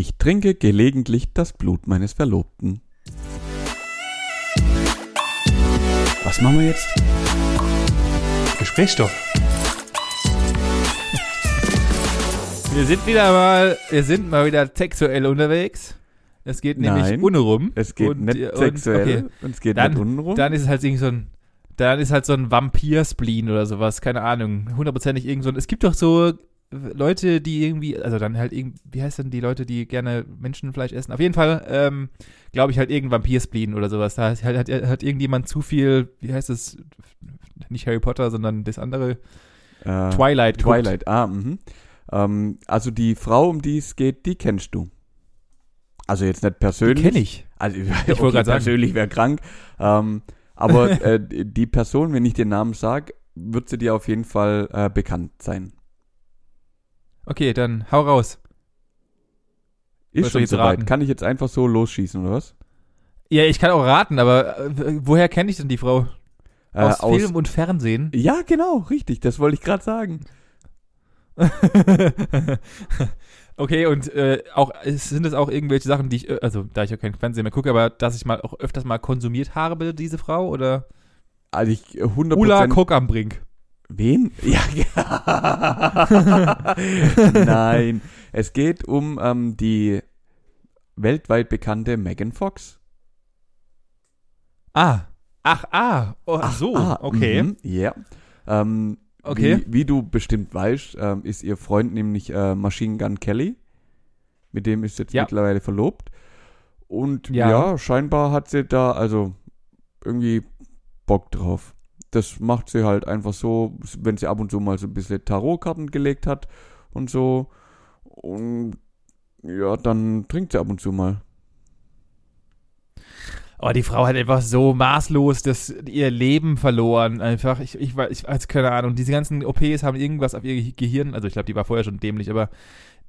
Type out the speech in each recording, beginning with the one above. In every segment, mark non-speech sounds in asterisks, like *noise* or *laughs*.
Ich trinke gelegentlich das Blut meines Verlobten. Was machen wir jetzt? Gesprächsstoff. Wir sind wieder mal, wir sind mal wieder sexuell unterwegs. Es geht nämlich Nein, unrum. Es geht Und- nicht und- sexuell okay. und es geht Dann- nicht untenrum. Dann ist es halt irgendwie so ein, dann ist halt so ein Vampir-Spleen oder sowas, keine Ahnung. Hundertprozentig irgend so ein, es gibt doch so Leute, die irgendwie, also dann halt irgend, wie heißt denn die Leute, die gerne Menschenfleisch essen? Auf jeden Fall, ähm, glaube ich halt irgendein Vampir-Spleen oder sowas. Da hat, hat, hat irgendjemand zu viel, wie heißt es, nicht Harry Potter, sondern das andere, Äh, Twilight. Twilight, ah, mhm. Ähm, also die Frau, um die es geht, die kennst du. Also jetzt nicht persönlich. kenne ich. Also Ich *laughs* okay, wollte gerade sagen. persönlich wäre krank. Ähm, aber *laughs* äh, die Person, wenn ich den Namen sage, wird sie dir auf jeden Fall äh, bekannt sein. Okay, dann hau raus. Ist schon soweit. raten? Kann ich jetzt einfach so losschießen, oder was? Ja, ich kann auch raten, aber äh, woher kenne ich denn die Frau? Äh, Aus, Film und Fernsehen? Ja, genau, richtig. Das wollte ich gerade sagen. *laughs* okay, und äh, auch sind es auch irgendwelche Sachen, die ich, äh, also da ich ja kein Fernsehen mehr gucke, aber dass ich mal auch öfters mal konsumiert habe, diese Frau, oder Also ich äh, 100%. Ulla Kock am Brink. Wen? *laughs* Ja, ja. *laughs* Nein. Es geht um ähm, die weltweit bekannte Megan Fox. Ah. Ach, ah. Oh, ach so, Ah, okay. mhm, Ja. Ähm, Okay. Wie, wie du bestimmt weißt, ähm, ist ihr Freund nämlich äh, Machine Gun Kelly. Mit dem ist sie jetzt Ja. mittlerweile verlobt. Und Ja. ja. scheinbar hat sie da also irgendwie Bock drauf. Das macht sie halt einfach so, wenn sie ab und zu mal so ein bisschen Tarotkarten gelegt hat und so. Und ja, dann trinkt sie ab und zu mal. Oh, die Frau hat einfach so maßlos das, ihr Leben verloren. Einfach, ich, ich, weiß- ich weiß keine Ahnung. Diese ganzen OPs haben irgendwas auf ihr Gehirn. Also ich glaube, die war vorher schon dämlich, aber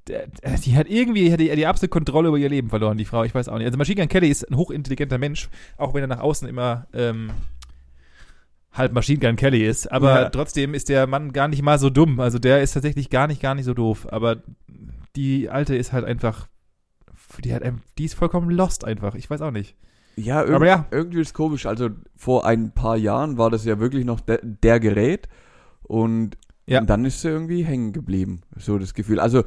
die hat irgendwie hat die, die absolute Kontrolle über ihr Leben verloren, die Frau. Ich weiß auch nicht. Also Machine Gun Kelly ist ein hochintelligenter Mensch, auch wenn er nach außen immer ähm, halb Machine Gun Kelly ist. Aber Ja. trotzdem ist der Mann gar nicht mal so dumm. Also der ist tatsächlich gar nicht, gar nicht so doof. Aber die alte ist halt einfach, die hat, die ist vollkommen lost einfach. Ich weiß auch nicht. Ja, irg Aber ja. irgendwie ist komisch. Also vor ein paar Jahren war das ja wirklich noch de der Gerät und, Ja. und dann ist sie irgendwie hängen geblieben. So das Gefühl. Also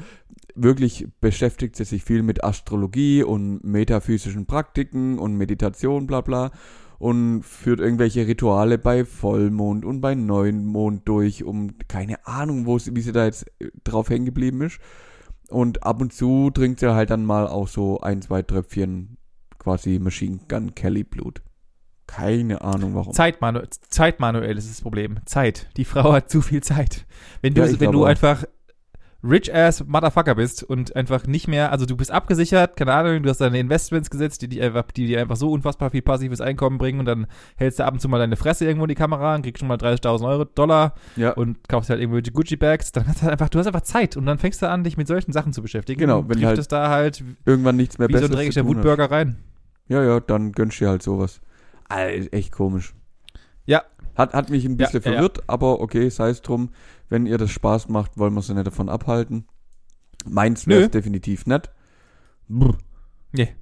wirklich beschäftigt sie sich viel mit Astrologie und metaphysischen Praktiken und Meditation, bla bla. Und führt irgendwelche Rituale bei Vollmond und bei Neumond durch, um keine Ahnung, wo sie, wie sie da jetzt äh, drauf hängen geblieben ist. Und ab und zu trinkt sie halt dann mal auch so ein, zwei Tröpfchen quasi Machine Gun Kelly Blut. Keine Ahnung warum. Zeit, Manu Zeit manuell ist das Problem. Zeit. Die Frau hat zu viel Zeit. Wenn du, Ja, wenn du einfach rich ass Motherfucker bist und einfach nicht mehr, also du bist abgesichert, keine Ahnung, du hast deine Investments gesetzt, die, die, einfach, die dir einfach so unfassbar viel passives Einkommen bringen und dann hältst du ab und zu mal deine Fresse irgendwo in die Kamera und kriegst schon mal 30.000 Euro, Dollar Ja, und kaufst halt irgendwelche Gucci-Bags, dann hast du halt einfach, du hast einfach Zeit und dann fängst du an, dich mit solchen Sachen zu beschäftigen. Genau, wenn halt es da halt irgendwann nichts mehr wie so ein Besseres dreckiger. Wutburger rein. Ja, ja, dann gönnst du dir halt sowas. Alter, echt komisch. Ja. Hat, hat mich ein bisschen Ja, ja, ja. verwirrt, aber okay, sei es drum. Wenn ihr das Spaß macht, wollen wir sie nicht davon abhalten. Meins wäre definitiv nicht. Brr. Nee.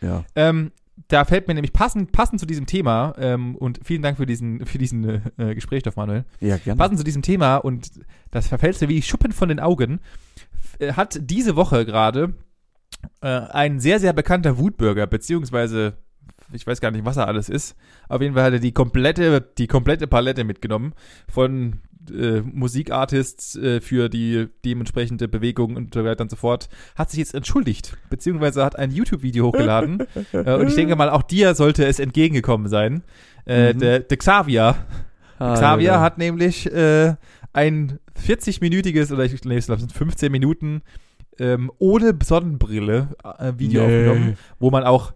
Ja. Ähm, da fällt mir nämlich passend, passend zu diesem Thema, ähm, und vielen Dank für diesen, für diesen äh, äh, Gesprächsstoff, Manuel. Ja, gerne. Passend zu diesem Thema, und das verfällt mir wie Schuppen von den Augen, äh, hat diese Woche gerade äh, ein sehr, sehr bekannter Wutbürger, beziehungsweise ich weiß gar nicht, was er alles ist. Auf jeden Fall hat er die komplette, die komplette Palette mitgenommen von äh, Musikartists äh, für die dementsprechende Bewegung und so weiter und so fort, hat sich jetzt entschuldigt, beziehungsweise hat ein YouTube-Video hochgeladen. *laughs* äh, und ich denke mal, auch dir sollte es entgegengekommen sein. Äh, Mhm. der, der Xavier, Ah, Xavier ja. hat nämlich äh, ein 40-minütiges oder ich glaube, es sind 15 Minuten ähm, ohne Sonnenbrille äh, Video Nee. aufgenommen, wo man auch,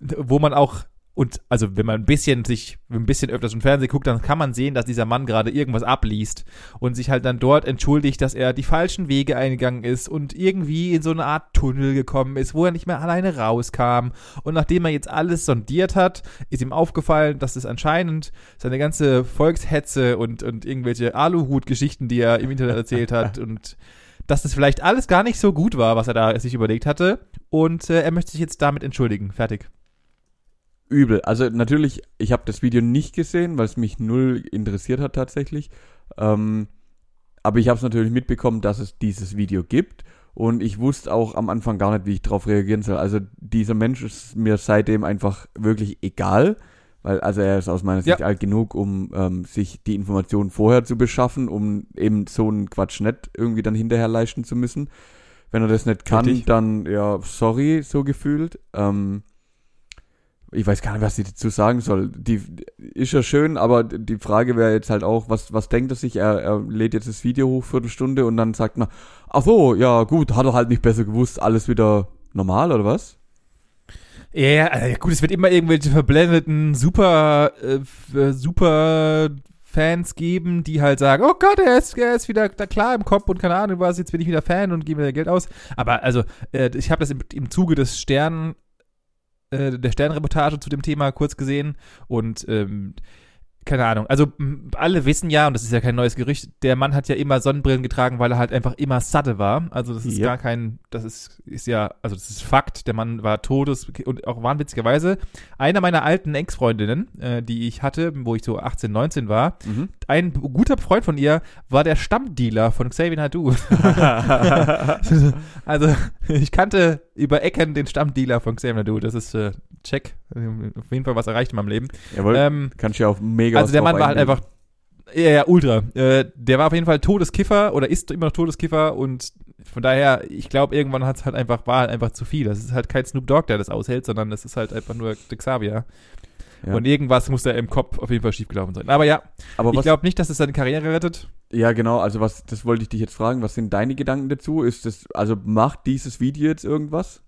wo man auch und also wenn man ein bisschen sich ein bisschen öfters im Fernsehen guckt, dann kann man sehen, dass dieser Mann gerade irgendwas abliest und sich halt dann dort entschuldigt, dass er die falschen Wege eingegangen ist und irgendwie in so eine Art Tunnel gekommen ist, wo er nicht mehr alleine rauskam. Und nachdem er jetzt alles sondiert hat, ist ihm aufgefallen, dass es anscheinend seine ganze Volkshetze und, und irgendwelche Aluhut-Geschichten, die er im Internet erzählt hat *laughs* und dass das vielleicht alles gar nicht so gut war, was er da sich überlegt hatte. Und äh, er möchte sich jetzt damit entschuldigen. Fertig. Übel. Also natürlich, ich habe das Video nicht gesehen, weil es mich null interessiert hat tatsächlich. Ähm, aber ich habe es natürlich mitbekommen, dass es dieses Video gibt. Und ich wusste auch am Anfang gar nicht, wie ich darauf reagieren soll. Also dieser Mensch ist mir seitdem einfach wirklich egal. Weil, also er ist aus meiner Sicht Ja. alt genug, um ähm, sich die Informationen vorher zu beschaffen, um eben so einen Quatsch nicht irgendwie dann hinterher leisten zu müssen. Wenn er das nicht kann, Richtig. dann ja, sorry, so gefühlt. Ähm, ich weiß gar nicht, was ich dazu sagen soll. Die ist ja schön, aber die Frage wäre jetzt halt auch, was, was denkt er sich? Er, er lädt jetzt das Video hoch, Viertelstunde, und dann sagt man, ach so, ja gut, hat er halt nicht besser gewusst, alles wieder normal oder was? Ja, äh, gut, es wird immer irgendwelche verblendeten super, äh, äh, super Fans geben, die halt sagen, oh Gott, er ist, er ist wieder da klar im Kopf und keine Ahnung was, jetzt bin ich wieder Fan und gebe mir Geld aus. Aber also, äh, ich habe das im, im Zuge des Stern, äh, der Sternreportage zu dem Thema kurz gesehen. Und ähm, keine Ahnung. Also alle wissen ja, und das ist ja kein neues Gerücht, der Mann hat ja immer Sonnenbrillen getragen, weil er halt einfach immer satte war. Also das ist Yep. gar kein, das ist, ist ja, also das ist Fakt. Der Mann war todes und auch wahnwitzigerweise einer meiner alten Ex-Freundinnen, äh, die ich hatte, wo ich so 18, 19 war, Mhm. ein guter Freund von ihr war der Stammdealer von Xavier Nadu. *laughs* *laughs* also ich kannte über Ecken den Stammdealer von Xavier Nadu. Das ist äh, check. Auf jeden Fall was erreicht in meinem Leben. Jawohl, Ähm, kannst du ja auch mega also der Mann war halt einfach, ja, ja, ultra. Äh, der war auf jeden Fall Todeskiffer oder ist immer noch Todeskiffer und von daher, ich glaube, irgendwann hat es halt einfach, war halt einfach zu viel. Das ist halt kein Snoop Dogg, der das aushält, sondern das ist halt einfach nur Xavier. Ja. Und irgendwas muss da im Kopf auf jeden Fall schiefgelaufen sein. Aber ja, Aber ich glaube nicht, dass es seine Karriere rettet. ja genau, also was, das wollte ich dich jetzt fragen, was sind deine Gedanken dazu? Ist das, also macht dieses Video jetzt irgendwas?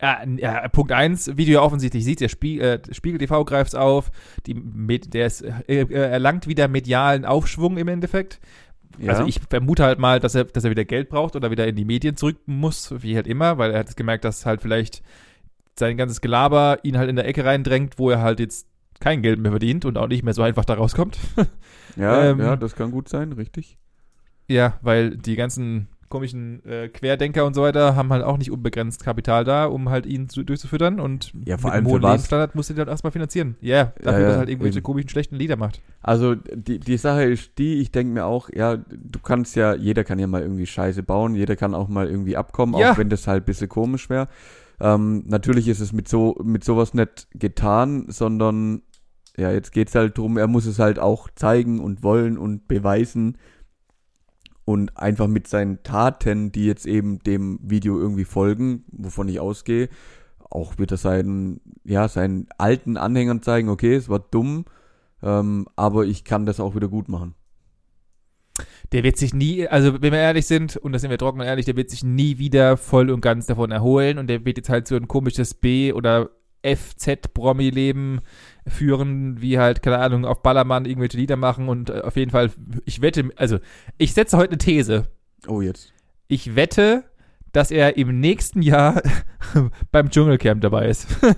Ja, ja, Punkt eins, Video offensichtlich sieht, der Spie äh, Spiegel TV greift's auf, die, Med- der ist, äh, äh, erlangt wieder medialen Aufschwung im Endeffekt. Ja. Also ich vermute halt mal, dass er, dass er wieder Geld braucht oder wieder in die Medien zurück muss, wie halt immer, weil er hat gemerkt, dass halt vielleicht sein ganzes Gelaber ihn halt in der Ecke reindrängt, wo er halt jetzt kein Geld mehr verdient und auch nicht mehr so einfach da rauskommt. *laughs* ja, ähm, ja, das kann gut sein, richtig. ja, weil die ganzen komischen äh, Querdenker und so weiter haben halt auch nicht unbegrenzt Kapital da, um halt ihn zu, durchzufüttern und Ja, vor mit allem hohen? Lebensstandard musst du den halt erstmal finanzieren. Ja, dafür, Ja, ja, dass er halt irgendwelche eben. komischen, schlechten Lieder macht. Also die, die Sache ist die, ich denke mir auch, ja, du kannst ja, jeder kann ja mal irgendwie Scheiße bauen, jeder kann auch mal irgendwie abkommen, Ja. auch wenn das halt ein bisschen komisch wäre. Ähm, natürlich ist es mit so mit sowas nicht getan, sondern ja, jetzt geht's halt drum, er muss es halt auch zeigen und wollen und beweisen und einfach mit seinen Taten, die jetzt eben dem Video irgendwie folgen, wovon ich ausgehe, auch wird er seinen, ja, seinen alten Anhängern zeigen, okay, es war dumm, ähm, aber ich kann das auch wieder gut machen. Der wird sich nie, also wenn wir ehrlich sind, und da sind wir trocken und ehrlich, der wird sich nie wieder voll und ganz davon erholen und der wird jetzt halt so ein komisches B- oder FZ-Promi-Leben führen, wie halt, keine Ahnung, auf Ballermann irgendwelche Lieder machen und äh, auf jeden Fall, ich wette, also ich setze heute eine These. Oh, jetzt. Ich wette, dass er im nächsten Jahr *laughs* beim Dschungelcamp dabei ist. *laughs*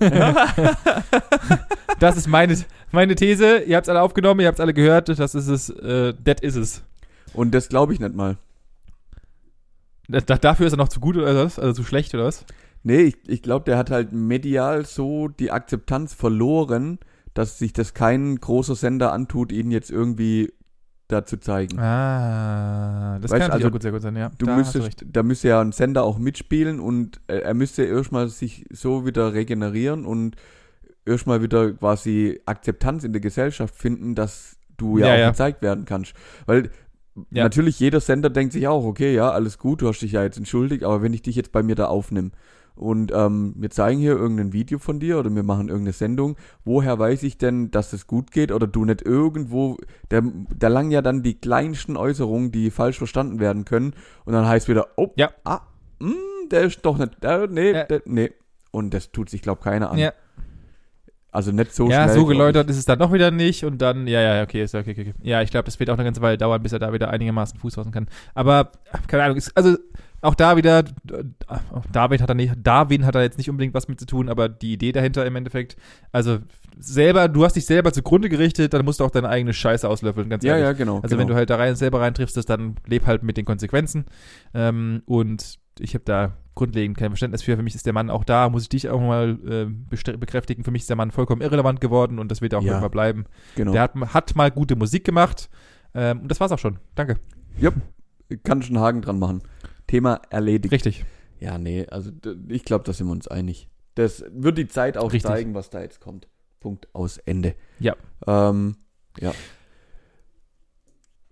das ist meine, meine These. Ihr habt es alle aufgenommen, ihr habt es alle gehört. Das ist es. Äh, that is es. Und das glaube ich nicht mal. Da, dafür ist er noch zu gut oder was? Also zu schlecht oder was? Nee, ich, ich glaube, der hat halt medial so die Akzeptanz verloren, dass sich das kein großer Sender antut, ihn jetzt irgendwie da zu zeigen. Ah, das Weißt, kann also, auch gut, sehr gut sein, ja. Du da müsstest, da müsste ja ein Sender auch mitspielen und äh, er müsste erstmal sich so wieder regenerieren und erstmal wieder quasi Akzeptanz in der Gesellschaft finden, dass du ja, Ja, auch ja. gezeigt werden kannst. Weil Ja. natürlich jeder Sender denkt sich auch, okay, ja, alles gut, du hast dich ja jetzt entschuldigt, aber wenn ich dich jetzt bei mir da aufnehme und ähm, wir zeigen hier irgendein Video von dir oder wir machen irgendeine Sendung, woher weiß ich denn, dass es gut geht oder du nicht irgendwo, da, da langen ja dann die kleinsten Äußerungen, die falsch verstanden werden können und dann heißt wieder, oh, Ja. ah, mh, der ist doch nicht, der, nee, Ja. der, nee. Und das tut sich, glaub keiner an. Ja, Also nicht so ja schnell. so glaub geläutert ist es dann doch wieder nicht und dann, ja, ja, okay, ist okay, okay, okay. Ja, ich glaube, das wird auch eine ganze Weile dauern, bis er da wieder einigermaßen Fuß fassen kann. Aber, keine Ahnung, ist, also Auch da wieder, David hat da nicht, Darwin hat da jetzt nicht unbedingt was mit zu tun, aber die Idee dahinter im Endeffekt, also selber, du hast dich selber zugrunde gerichtet, dann musst du auch deine eigene Scheiße auslöffeln, ganz Ja, ehrlich. ja, genau. Also genau. wenn du halt da rein selber reintriffst, dann leb halt mit den Konsequenzen. Ähm, und ich habe da grundlegend kein Verständnis für. Für mich ist der Mann auch da, muss ich dich auch mal äh, bekräftigen. Für mich ist der Mann vollkommen irrelevant geworden und das wird auch Ja. immer bleiben. genau. Der hat, hat mal gute Musik gemacht. Ähm, und das war's auch schon. Danke. Kann schon einen Haken dran machen. Thema erledigt. Richtig. Ja, nee, also ich glaube, da sind wir uns einig. Das wird die Zeit auch Richtig. zeigen, was da jetzt kommt. Punkt aus Ende. Ja. Ähm,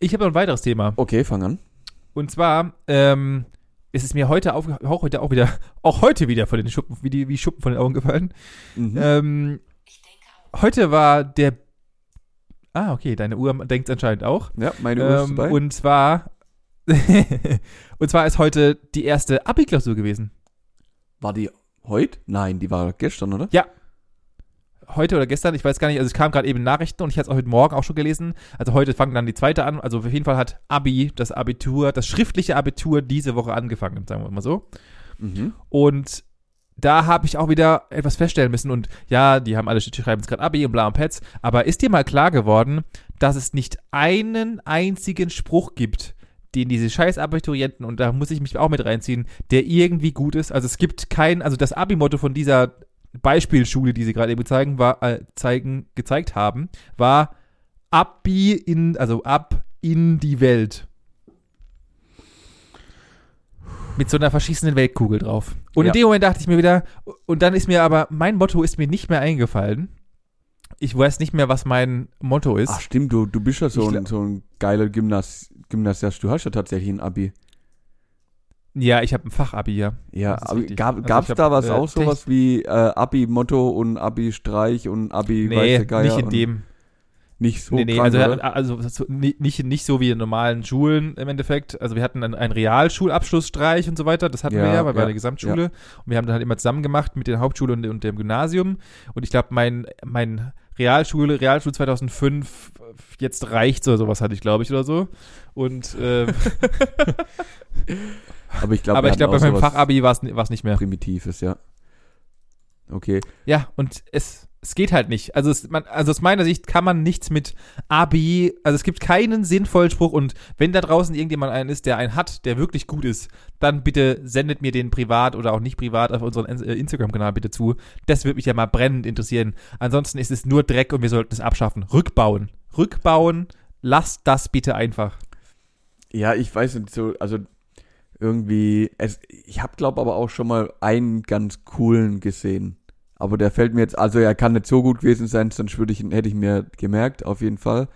Ich habe noch ein weiteres Thema. okay, fang an. Und zwar ähm, ist es mir heute auch, auch heute auch wieder, *laughs* auch heute wieder von den Schuppen, wie, die, wie Schuppen von den Augen gefallen. Mhm. Ähm, heute war der. Ah, okay, deine Uhr denkt anscheinend auch. ja, meine Uhr ist Ähm, dabei. und zwar. *laughs* und zwar ist heute die erste Abi-Klausur gewesen. war die heute? Nein, die war gestern, oder? Heute oder gestern, ich weiß gar nicht, also es kam gerade eben Nachrichten und ich hatte es auch heute Morgen auch schon gelesen. Also heute fangen dann die zweite an. Also auf jeden Fall hat Abi, das Abitur, das schriftliche Abitur diese Woche angefangen, sagen wir mal so. Mhm. Und da habe ich auch wieder etwas feststellen müssen. Und ja, die haben alle, schreiben jetzt gerade Abi und bla und Pets. Aber ist dir mal klar geworden, dass es nicht einen einzigen Spruch gibt, den diese scheiß Abiturienten, und da muss ich mich auch mit reinziehen, der irgendwie gut ist? Also es gibt kein, also das Abi-Motto von dieser Beispielschule, die sie gerade eben zeigen, war, äh, zeigen, gezeigt haben, war Abi in, also ab in die Welt. Mit so einer verschießenden Weltkugel drauf. Und Ja. in dem Moment dachte ich mir wieder, und dann ist mir aber, mein Motto ist mir nicht mehr eingefallen. Ich weiß nicht mehr, was mein Motto ist. Ach stimmt, du, du bist ja so Ich ein, so ein geiler Gymnas Gymnasiast. Du hast ja tatsächlich ein Abi. ja, ich habe ein Fachabi, ja. Ja, aber gab, Also gab's ich hab, da was äh, auch sowas wie äh, Abi-Motto und Abi-Streich und Abi Nee, weiße Geier? nicht in dem. Nicht so nee, nee, krank, also, also so, nicht, nicht so wie in normalen Schulen im Endeffekt. Also wir hatten einen, einen Realschulabschlussstreich und so weiter, das hatten Ja, wir ja, weil wir ja, eine Gesamtschule. Und wir haben dann halt immer zusammen gemacht mit der Hauptschule und, und dem Gymnasium. Und ich glaube, mein, mein Realschule, Realschule 2005, jetzt reicht's oder sowas hatte ich, glaube ich, oder so. Und, ähm, *laughs* aber ich glaube, aber ich glaube, bei meinem Fachabi war es nicht mehr. Primitives, ja. Okay. Ja, und es, es geht halt nicht. Also, es, man, also aus meiner Sicht kann man nichts mit Abi, also es gibt keinen sinnvollen Spruch und wenn da draußen irgendjemand einen ist, der einen hat, der wirklich gut ist, dann bitte sendet mir den privat oder auch nicht privat auf unseren äh, Instagram-Kanal bitte zu. Das würde mich ja mal brennend interessieren. Ansonsten ist es nur Dreck und wir sollten es abschaffen. Rückbauen. Rückbauen. Lasst das bitte einfach. Ja, ich weiß nicht so, also irgendwie, es, ich habe glaube aber auch schon mal einen ganz coolen gesehen. Aber der fällt mir jetzt, also er kann nicht so gut gewesen sein, sonst würde ich hätte ich mir gemerkt, auf jeden Fall.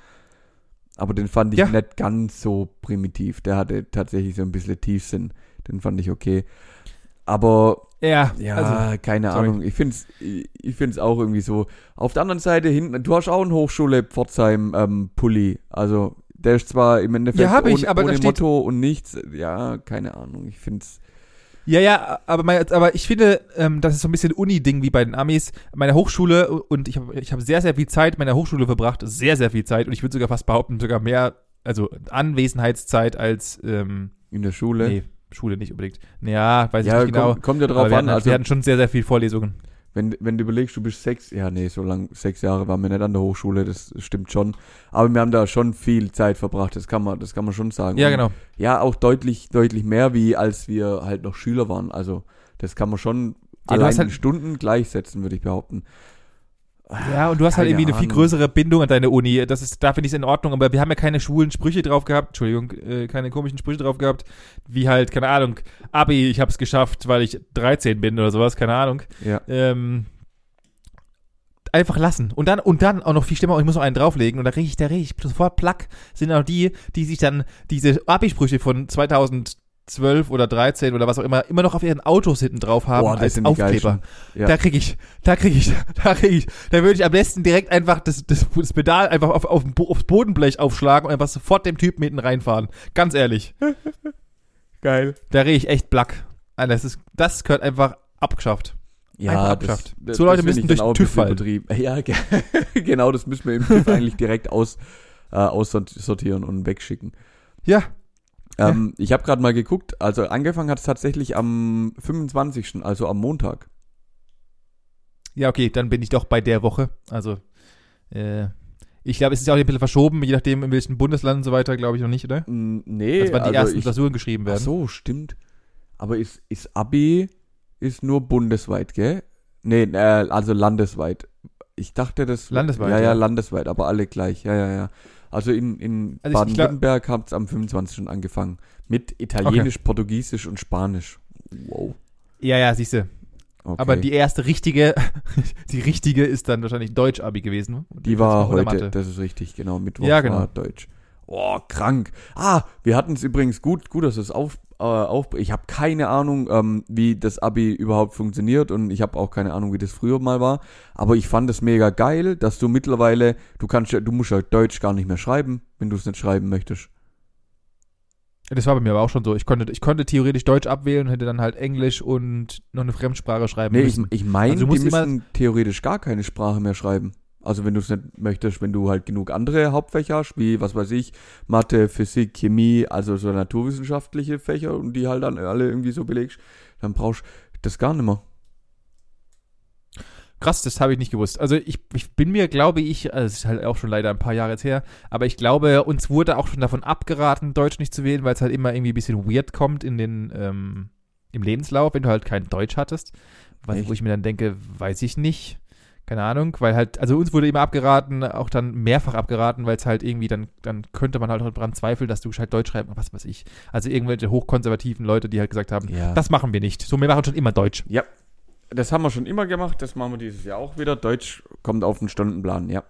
Aber den fand ich Ja. nicht ganz so primitiv. Der hatte tatsächlich so ein bisschen Tiefsinn. Den fand ich okay. Aber Ja, ja, also, keine sorry. Ahnung. Ich find's, ich, ich find's auch irgendwie so. Auf der anderen Seite hinten, du hast auch einen Hochschule Pforzheim ähm, Pulli. Also der ist zwar im Endeffekt Ja, ich, ohne, aber ohne Motto und nichts. Ja, keine Ahnung. Ich find's. Ja, ja, aber, mein, aber ich finde, ähm, das ist so ein bisschen Uni-Ding wie bei den Amis. Meine Hochschule, und ich habe ich hab sehr, sehr viel Zeit meiner Hochschule verbracht, sehr, sehr viel Zeit, und ich würde sogar fast behaupten, sogar mehr, also Anwesenheitszeit als, ähm, In der Schule. nee, Schule nicht unbedingt. Ja, weiß ja, ich nicht genau. kommt, kommt ja drauf wir an. hatten, halt- Also, wir hatten schon sehr, sehr viel Vorlesungen. Wenn, wenn du überlegst, du bist sechs, ja, nee, so lang, sechs Jahre waren wir nicht an der Hochschule, das stimmt schon. Aber wir haben da schon viel Zeit verbracht, das kann man, das kann man schon sagen. Ja, Und genau. Ja, auch deutlich, deutlich mehr, wie als wir halt noch Schüler waren. Also, das kann man schon du allein halt- in Stunden gleichsetzen, würde ich behaupten. Ja, und du hast halt irgendwie eine viel Ahnung. größere Bindung an deine Uni. Das ist, da finde ich es in Ordnung, aber wir haben ja keine schwulen Sprüche drauf gehabt, Entschuldigung, äh, keine komischen Sprüche drauf gehabt, wie halt, keine Ahnung, Abi, ich hab's geschafft, weil ich 13 bin oder sowas, keine Ahnung. Ja. ähm, einfach lassen. Und dann, und dann auch noch viel schlimmer, ich muss noch einen drauflegen und da reg ich, da reg ich sofort plack, sind auch die, die sich dann diese Abi-Sprüche von 2012 oder 13 oder was auch immer, immer noch auf ihren Autos hinten drauf haben Boah, als Aufkleber. Ja. Da krieg ich, da krieg ich, *laughs* da krieg ich, da würde ich am besten direkt einfach das, das, das Pedal einfach auf, auf, aufs Bodenblech aufschlagen und einfach sofort dem Typen hinten reinfahren. Ganz ehrlich. *laughs* Geil. Da reg ich echt plack. Alter, Das ist, das gehört einfach abgeschafft. Ja, abgeschafft. das, So Leute müssen durch auch den TÜV fallen. *laughs* Ja, ge- genau, das müssen wir im TÜV eigentlich direkt aus, äh, aussortieren und wegschicken. Ja. Ähm, Ich habe gerade mal geguckt, also angefangen hat es tatsächlich am 25., also am Montag. Ja, okay, dann bin ich doch bei der Woche. Also, äh, ich glaube, es ist ja auch ein bisschen verschoben, je nachdem, in welchem Bundesland und so weiter, glaube ich noch nicht, oder? Nee, Also, wann die also ersten ich, Klausuren geschrieben Ach werden. so, stimmt. Aber ist, ist Abi ist nur bundesweit, gell? Nee, äh, also landesweit. Ich dachte, das. Landesweit, Ja, ja, ja. landesweit, aber alle gleich. Ja, ja, ja. Also in, in Also Baden-Württemberg hat es am 25. angefangen. Mit Italienisch, Portugiesisch und Spanisch. Wow. Ja, ja, siehst du. Okay. Aber die erste richtige, *laughs* die richtige ist dann wahrscheinlich Deutsch-Abi gewesen. ne? Die war Oder heute, Mathe. das ist richtig, genau. Mittwoch Ja, genau. war Deutsch. Oh, krank. Ah, wir hatten es übrigens gut, gut, dass es auf, äh, auf. Ich habe keine Ahnung, ähm, wie das Abi überhaupt funktioniert und ich habe auch keine Ahnung, wie das früher mal war. Aber ich fand es mega geil, dass du mittlerweile, du kannst ja, du musst ja Deutsch gar nicht mehr schreiben, wenn du es nicht schreiben möchtest. Das war bei mir aber auch schon so. Ich konnte, ich konnte theoretisch Deutsch abwählen und hätte dann halt Englisch und noch eine Fremdsprache schreiben Nee, ich, müssen. ich meine, Also du die musst immer- müssen theoretisch gar keine Sprache mehr schreiben. Also wenn du es nicht möchtest, wenn du halt genug andere Hauptfächer hast, wie, was weiß ich, Mathe, Physik, Chemie, also so naturwissenschaftliche Fächer und die halt dann alle irgendwie so belegst, dann brauchst du das gar nicht mehr. Krass, das habe ich nicht gewusst. Also ich, ich bin mir, glaube ich, also es ist halt auch schon leider ein paar Jahre jetzt her, aber ich glaube, uns wurde auch schon davon abgeraten, Deutsch nicht zu wählen, weil es halt immer irgendwie ein bisschen weird kommt in den, ähm, im Lebenslauf, wenn du halt kein Deutsch hattest. Was, Echt? wo ich mir dann denke, weiß ich nicht. Keine Ahnung, weil halt, also uns wurde immer abgeraten, auch dann mehrfach abgeraten, weil es halt irgendwie, dann, dann könnte man halt daran zweifeln, dass du gescheit Deutsch schreibst, was weiß ich. Also irgendwelche hochkonservativen Leute, die halt gesagt haben, Ja. das machen wir nicht. So, wir machen schon immer Deutsch. ja. Das haben wir schon immer gemacht, das machen wir dieses Jahr auch wieder. Deutsch kommt auf den Stundenplan, ja.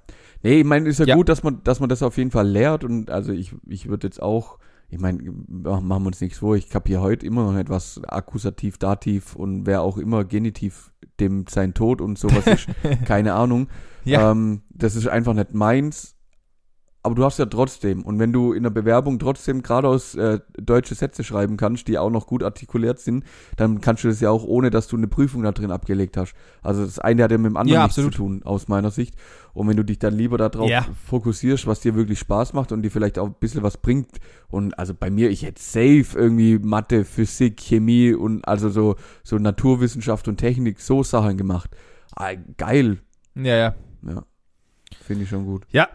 Nee, ich meine, ist ja, Ja. gut, dass man, dass man das auf jeden Fall lehrt und also ich, ich würde jetzt auch, ich meine, machen wir uns nichts vor, ich kapiere heute immer noch nicht, was Akkusativ, Dativ und wer auch immer Genitiv dem sein Tod und sowas *laughs* ist, keine Ahnung. Ja. Ähm, das ist einfach nicht meins. Aber du hast ja trotzdem. Und wenn du in der Bewerbung trotzdem geradeaus äh, deutsche Sätze schreiben kannst, die auch noch gut artikuliert sind, dann kannst du das ja auch ohne, dass du eine Prüfung da drin abgelegt hast. Also das eine hat ja mit dem anderen Ja, nichts absolut. zu tun, aus meiner Sicht. Und wenn du dich dann lieber darauf Ja. fokussierst, was dir wirklich Spaß macht und dir vielleicht auch ein bisschen was bringt. Und also bei mir, ich hätte safe irgendwie Mathe, Physik, Chemie und also so, so Naturwissenschaft und Technik, so Sachen gemacht. Ah, geil. Ja, ja. Ja. Finde ich schon gut. Ja.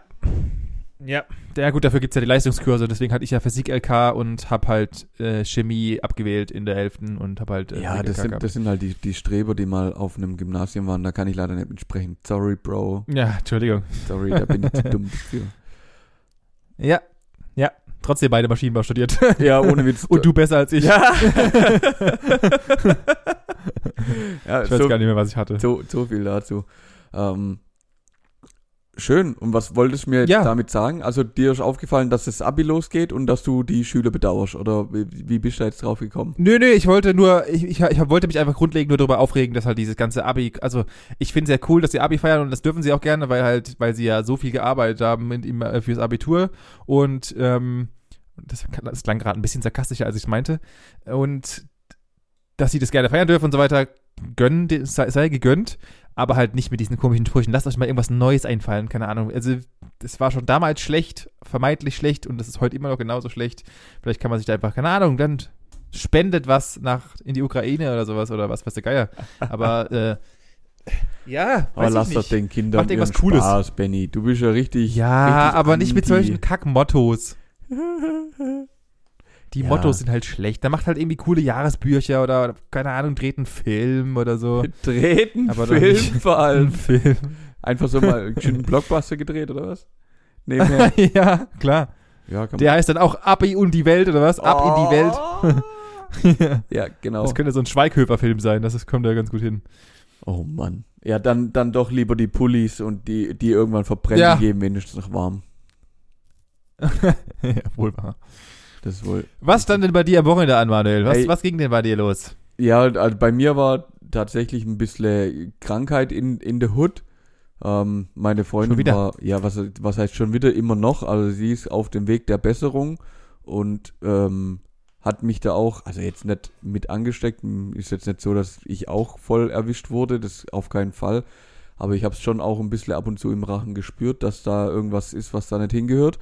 Ja. Ja, gut, dafür gibt es ja die Leistungskurse. Deswegen hatte ich ja Physik-LK und habe halt äh, Chemie abgewählt in der 11. und habe halt. Äh, Ja, das sind, das sind halt die, die Streber, die mal auf einem Gymnasium waren. Da kann ich leider nicht mitsprechen. Sorry, Bro. Ja, Entschuldigung. Sorry, da bin ich zu *laughs* dumm dafür. Ja. Ja. Trotzdem beide Maschinenbau studiert. *laughs* Ja, ohne Witz. und du besser als ich. Ja. *laughs* ja Ich weiß so, gar nicht mehr, was ich hatte. so, so viel dazu. Ähm, schön. Und was wolltest du mir jetzt Ja. damit sagen? Also dir ist aufgefallen, dass das Abi losgeht und dass du die Schüler bedauerst? Oder wie, wie bist du da jetzt drauf gekommen? Nö, nö, ich wollte nur, ich, ich, ich wollte mich einfach grundlegend nur darüber aufregen, dass halt dieses ganze Abi, also ich finde sehr cool, dass sie Abi feiern und das dürfen sie auch gerne, weil halt, weil sie ja so viel gearbeitet haben in, im, äh, fürs Abitur und ähm, das, das klang gerade ein bisschen sarkastischer, als ich es meinte und dass sie das gerne feiern dürfen und so weiter, gönnen, sei, sei gegönnt, aber halt nicht mit diesen komischen Sprüchen. Lasst euch mal irgendwas Neues einfallen, keine Ahnung. Also, das war schon damals schlecht, vermeintlich schlecht und das ist heute immer noch genauso schlecht. Vielleicht kann man sich da einfach, keine Ahnung, dann spendet was nach in die Ukraine oder sowas oder was weiß der Geier. Aber *laughs* äh, ja, Aber lass doch den Kindern Macht irgendwas Cooles. Spaß, Benny. Du bist ja richtig. Ja, richtig aber nicht mit solchen Kackmottos. *laughs* Die Ja. Mottos sind halt schlecht. Da macht halt irgendwie coole Jahresbücher oder, keine Ahnung, dreht einen Film oder so. *laughs* Drehten Aber doch Film vor allem. Film. Einfach so mal einen schönen *laughs* Blockbuster gedreht, oder was? Nebenher. *laughs* ja, klar. ja, Der heißt dann auch Abi und die Welt oder was? Ab in die Welt. Welt. ja, genau. Das könnte so ein Schweighöfer-Film sein, das ist, kommt ja ganz gut hin. Oh Mann. Ja, dann, dann doch lieber die Pullis und die, die irgendwann verbrennen Ja. geben, wenigstens noch warm. ja, wohl wahr. Das ist wohl. Was stand denn bei dir am Wochenende an, Manuel? Was, Ey. was ging denn bei dir los? Ja, also bei mir war tatsächlich ein bisschen Krankheit in, in der Hood. Ähm, meine Freundin war, ja, was, was heißt schon wieder immer noch, also sie ist auf dem Weg der Besserung und ähm, hat mich da auch, also jetzt nicht mit angesteckt, ist jetzt nicht so, dass ich auch voll erwischt wurde, das auf keinen Fall. Aber ich habe es schon auch ein bisschen ab und zu im Rachen gespürt, dass da irgendwas ist, was da nicht hingehört.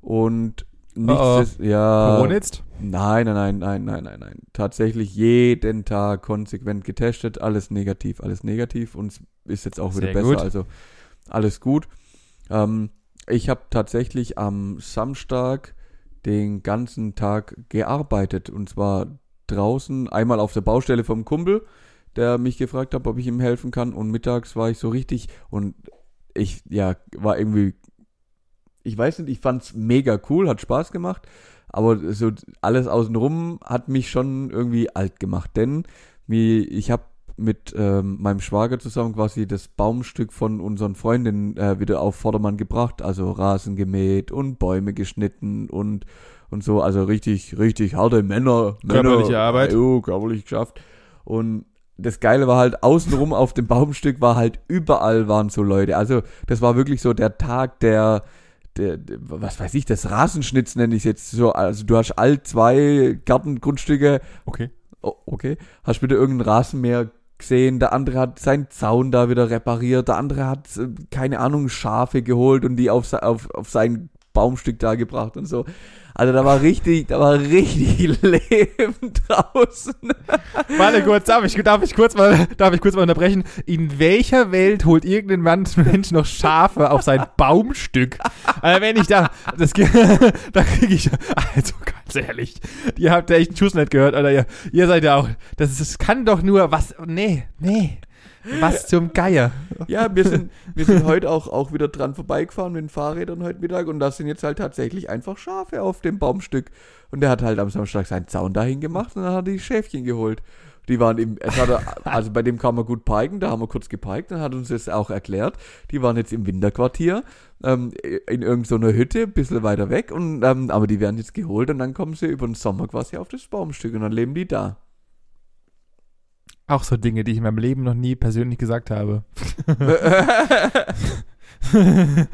Und Oh oh. nichts, ja. Corona jetzt? Nein, nein, nein, nein, nein, nein, nein. Tatsächlich jeden Tag konsequent getestet, alles negativ, alles negativ und es ist jetzt auch wieder Sehr besser, gut. also alles gut. Ähm, ich habe tatsächlich am Samstag den ganzen Tag gearbeitet und zwar draußen, einmal auf der Baustelle vom Kumpel, der mich gefragt hat, ob ich ihm helfen kann und mittags war ich so richtig und ich, ja, war irgendwie, ich weiß nicht, ich fand's mega cool, hat Spaß gemacht, aber so alles außenrum hat mich schon irgendwie alt gemacht, denn wie, ich habe mit ähm, meinem Schwager zusammen quasi das Baumstück von unseren Freundinnen äh, wieder auf Vordermann gebracht, also Rasen gemäht und Bäume geschnitten und und so, also richtig, richtig harte Männer, Körperliche Männer, Arbeit. Jo, körperlich geschafft. Und das Geile war halt, außenrum auf dem Baumstück war halt überall waren so Leute. Also das war wirklich so der Tag der, der, was weiß ich, das Rasenschnitz nenne ich jetzt so. Also du hast all zwei Gartengrundstücke Okay. Oh, okay. Hast wieder irgendeinen Rasenmäher gesehen, der andere hat seinen Zaun da wieder repariert, der andere hat, äh, keine Ahnung, Schafe geholt und die auf, auf, auf sein Baumstück da gebracht und so. Also da war richtig, da war richtig *laughs* Leben draußen. Warte kurz, darf ich, darf ich kurz mal, darf ich kurz mal unterbrechen? In welcher Welt holt irgendein Mann, Mensch noch Schafe auf sein Baumstück? Also wenn ich da, das, *laughs* da kriege ich, also ganz ehrlich, ihr habt ja echt einen Schuss nicht gehört, oder ihr, ihr seid ja auch, das, ist- das kann doch nur, was, nee, nee, was zum Geier. Ja, wir sind, wir sind heute auch, auch wieder dran vorbeigefahren mit den Fahrrädern heute Mittag und da sind jetzt halt tatsächlich einfach Schafe auf dem Baumstück. Und der hat halt am Samstag seinen Zaun dahin gemacht und dann hat er die Schäfchen geholt. Die waren im, er, also bei dem kann man gut parken, da haben wir kurz geparkt, dann hat uns das auch erklärt. Die waren jetzt im Winterquartier, ähm, in irgendeiner Hütte, ein bisschen weiter weg, und, ähm, aber die werden jetzt geholt und dann kommen sie über den Sommer quasi auf das Baumstück und dann leben die da. Auch so Dinge, die ich in meinem Leben noch nie persönlich gesagt habe. *laughs* *laughs*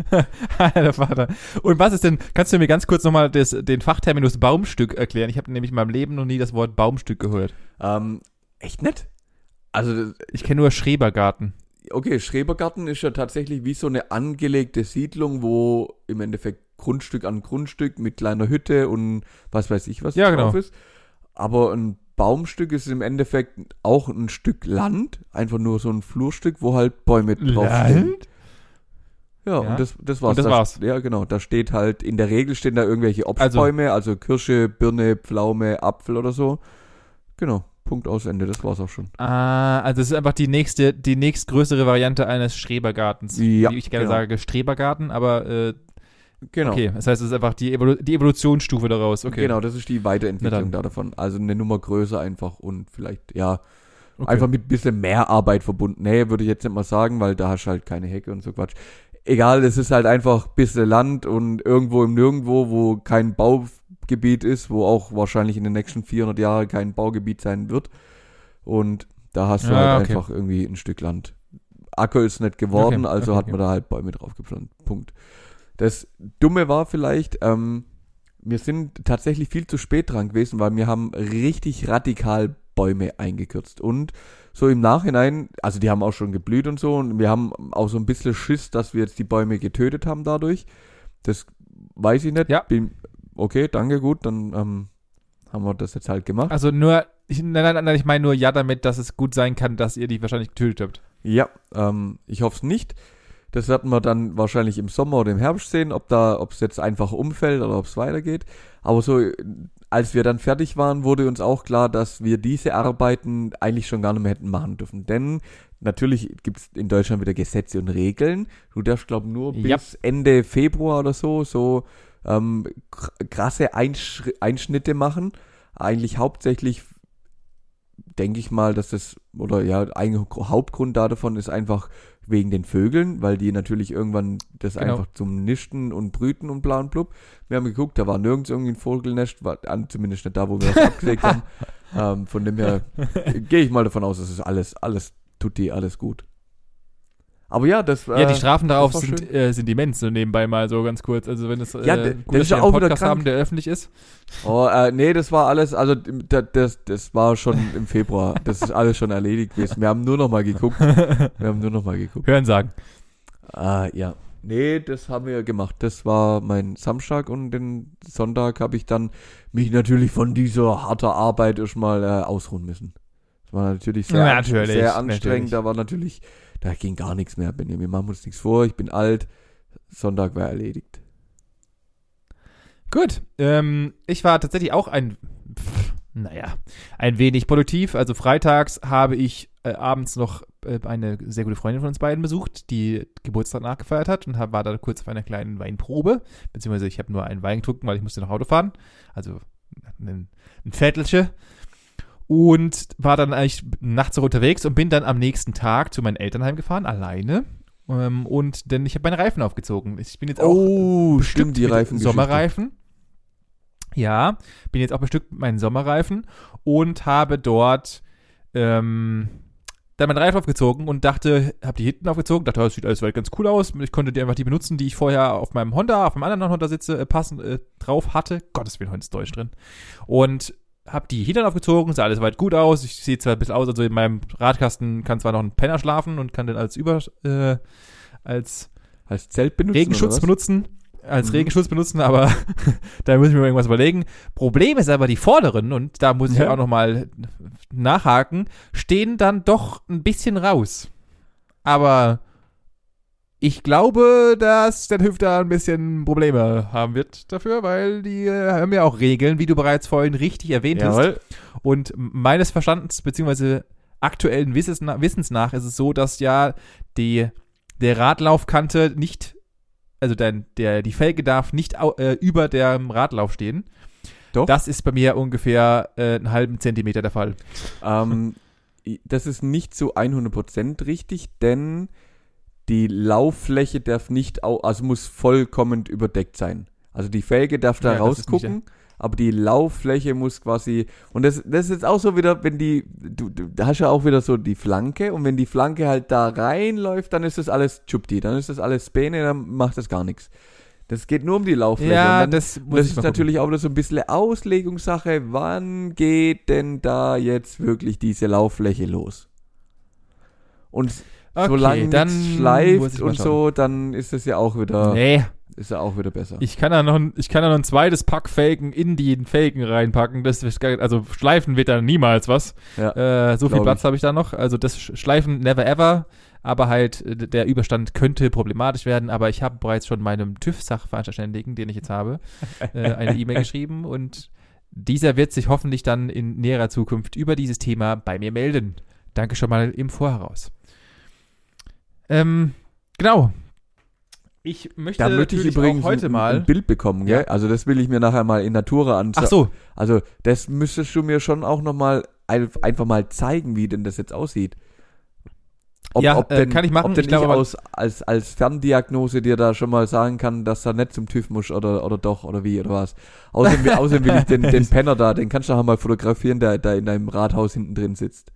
Alter Vater. Und was ist denn, kannst du mir ganz kurz nochmal den Fachterminus Baumstück erklären? Ich habe nämlich in meinem Leben noch nie das Wort Baumstück gehört. ähm, echt nett? Also, Ich kenne nur Schrebergarten. Okay, Schrebergarten ist ja tatsächlich wie so eine angelegte Siedlung, wo im Endeffekt Grundstück an Grundstück mit kleiner Hütte und was weiß ich was Ja, drauf genau. ist. Aber ein Baumstück ist im Endeffekt auch ein Stück Land, einfach nur so ein Flurstück, wo halt Bäume draufstehen. Ja, Ja. und das, das war's. Und das Da- war's. Ja, genau. Da steht halt, in der Regel stehen da irgendwelche Also- Obstbäume, also, Kirsche, Birne, Pflaume, Apfel oder so. Genau. Punkt aus Ende, das war's auch schon. Ah, also es ist einfach die nächste, die nächstgrößere Variante eines Schrebergartens. Ja, Wie ich gerne genau. sage, Strebergarten, aber äh, Genau. okay, das heißt, es ist einfach die, Evolu die Evolutionsstufe daraus. Okay. Genau, das ist die Weiterentwicklung da davon. Also eine Nummer größer einfach und vielleicht, ja, okay. einfach mit ein bisschen mehr Arbeit verbunden. Nee, würde ich jetzt nicht mal sagen, weil da hast du halt keine Hecke und so Quatsch. Egal, es ist halt einfach ein bisschen Land und irgendwo im Nirgendwo, wo kein Baugebiet ist, wo auch wahrscheinlich in den nächsten 400 Jahren kein Baugebiet sein wird. Und da hast du Ah, halt okay. einfach irgendwie ein Stück Land. Acker ist nicht geworden, Okay, also hat man da halt Bäume drauf gepflanzt. Punkt. Das Dumme war vielleicht, ähm, wir sind tatsächlich viel zu spät dran gewesen, weil wir haben richtig radikal Bäume eingekürzt. Und so im Nachhinein, also die haben auch schon geblüht und so, und wir haben auch so ein bisschen Schiss, dass wir jetzt die Bäume getötet haben dadurch. Das weiß ich nicht. Ja. Bin, okay, danke, gut, dann ähm, haben wir das jetzt halt gemacht. Also nur, ich, nein, nein, nein, ich meine nur ja damit, dass es gut sein kann, dass ihr die wahrscheinlich getötet habt. Ja, ähm, ich hoffe es nicht. Das werden wir dann wahrscheinlich im Sommer oder im Herbst sehen, ob da, ob es jetzt einfach umfällt oder ob es weitergeht. Aber so, als wir dann fertig waren, wurde uns auch klar, dass wir diese Arbeiten eigentlich schon gar nicht mehr hätten machen dürfen. Denn natürlich gibt es in Deutschland wieder Gesetze und Regeln. Du darfst, glaube nur bis Ja. Ende Februar oder so, so ähm, kr- krasse Einsch Einschnitte machen. Eigentlich hauptsächlich denke ich mal, dass das, oder ja, ein Hauptgrund da davon ist einfach wegen den Vögeln, weil die natürlich irgendwann das Genau. einfach zum Nisten und Brüten und bla und blub. Wir haben geguckt, da war nirgends irgendwie ein Vogelnest, war, zumindest nicht da, wo wir das abgelegt haben. *laughs* Ähm, von dem her gehe ich mal davon aus, dass es alles, alles tut die alles gut. Aber ja, das Ja, die äh, Strafen darauf sind, äh, sind immens, so nebenbei mal so ganz kurz. Also wenn es äh, Ja, d- gut, das dass wir einen auch wieder Podcast haben, der öffentlich ist. Oh, äh, nee, das war alles, also da- das, das war schon *laughs* im Februar. Das ist alles schon erledigt gewesen. Wir haben nur noch mal geguckt. Wir haben nur noch mal geguckt. Hören sagen. Ah, ja. Nee, das haben wir gemacht. Das war mein Samstag und den Sonntag habe ich dann mich natürlich von dieser harter Arbeit erstmal äh, ausruhen müssen. War natürlich sehr, Ja, natürlich, sehr anstrengend. natürlich. Da war natürlich, da ging gar nichts mehr. Benjamin, wir machen uns nichts vor. Ich bin alt. Sonntag war erledigt. Gut. Ähm, ich war tatsächlich auch ein, pff, naja, ein wenig produktiv. Also freitags habe ich äh, abends noch äh, eine sehr gute Freundin von uns beiden besucht, die Geburtstag nachgefeiert hat und hab, war da kurz auf einer kleinen Weinprobe. Beziehungsweise ich habe nur einen Wein getrunken, weil ich musste nach Auto fahren. Also ein, ein Viertelchen. Und war dann eigentlich nachts noch unterwegs und bin dann am nächsten Tag zu meinen Eltern heimgefahren, alleine. Ähm, und denn ich habe meine Reifen aufgezogen. Ich bin jetzt auch Oh, stimmt, die Reifen. Sommerreifen. Ja, bin jetzt auch bestückt mit meinen Sommerreifen und habe dort ähm, dann meinen Reifen aufgezogen und dachte, habe die hinten aufgezogen, dachte, das sieht alles ganz cool aus. Ich konnte die einfach die benutzen, die ich vorher auf meinem Honda, auf meinem anderen Honda sitze, äh, passend äh, drauf hatte. Gottes Willen, heute ist Deutsch drin. Und habe die Hintern aufgezogen, sah alles weit gut aus. Ich sehe zwar ein bisschen aus, also in meinem Radkasten kann zwar noch ein Penner schlafen und kann den als über, äh, als Als Zelt benutzen. Regenschutz benutzen, als Mhm. Regenschutz benutzen, aber *laughs* da muss ich mir irgendwas überlegen. Problem ist aber die vorderen, und da muss ich Ja. auch nochmal nachhaken, stehen dann doch ein bisschen raus. Aber ich glaube, dass der Hüfter ein bisschen Probleme haben wird dafür, weil die äh, haben ja auch Regeln, wie du bereits vorhin richtig erwähnt hast. Jawohl. Und meines Verstandens, beziehungsweise aktuellen Wissens, Wissens nach, ist es so, dass ja die, der Radlaufkante nicht, also dein, der, die Felge darf nicht äh, über dem Radlauf stehen. Doch. Das ist bei mir ungefähr äh, einen halben Zentimeter der Fall. ähm, das ist nicht zu 100% richtig, denn die Lauffläche darf nicht, also muss vollkommen überdeckt sein. Also die Felge darf da Ja, rausgucken, aber die Lauffläche muss quasi, und das, das ist jetzt auch so wieder, wenn die, du, du hast ja auch wieder so die Flanke und wenn die Flanke halt da reinläuft, dann ist das alles Chupti, dann ist das alles Späne, dann macht das gar nichts. Das geht nur um die Lauffläche. Ja, dann, das das ich ist natürlich auch wieder so ein bisschen Auslegungssache. Wann geht denn da jetzt wirklich diese Lauffläche los? Und Okay, solange dann schleift und so, dann ist es ja auch wieder, Nee, ist ja auch wieder besser. ich kann da noch, ein- ich kann da noch ein zweites Pack Felgen in die Felgen reinpacken. Das ist, geil. also Schleifen wird da niemals was. ja. Äh, so viel Platz habe ich da noch. Also das Sch- Schleifen never ever. Aber halt äh, der Überstand könnte problematisch werden. Aber ich habe bereits schon meinem TÜV-Sachverständigen, den ich jetzt habe, *laughs* äh, eine E-Mail geschrieben und dieser wird sich hoffentlich dann in näherer Zukunft über dieses Thema bei mir melden. Danke schon mal im Voraus. Ähm, genau. Ich möchte Da möchte ich übrigens auch heute ein, mal. ein Bild bekommen, gell? Ja. Also das will ich mir nachher mal in Natura anschauen. Ach so, Also das müsstest du mir schon auch nochmal einfach mal zeigen, wie denn das jetzt aussieht. Ja, äh, kann ich machen. Ob denn Ich glaube ich aber- aus, als, als Ferndiagnose dir da schon mal sagen kann, dass er nicht zum TÜV muss oder, oder doch oder wie oder was. Außerdem, will- *laughs* außerdem will ich den, den Penner da, den kannst du nachher mal fotografieren, der da in deinem Rathaus hinten drin sitzt.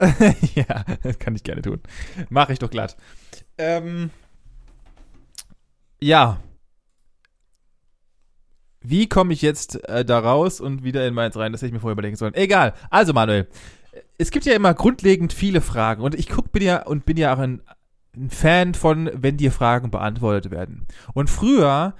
*laughs* ja, das kann ich gerne tun. Mache ich doch glatt. Ähm, ja. Wie komme ich jetzt äh, da raus und wieder in meins rein? Das hätte ich mir vorher überlegen sollen. Egal. Also, Manuel, es gibt ja immer grundlegend viele Fragen und ich guck, bin ja und bin ja auch ein, ein Fan von, wenn dir Fragen beantwortet werden. Und früher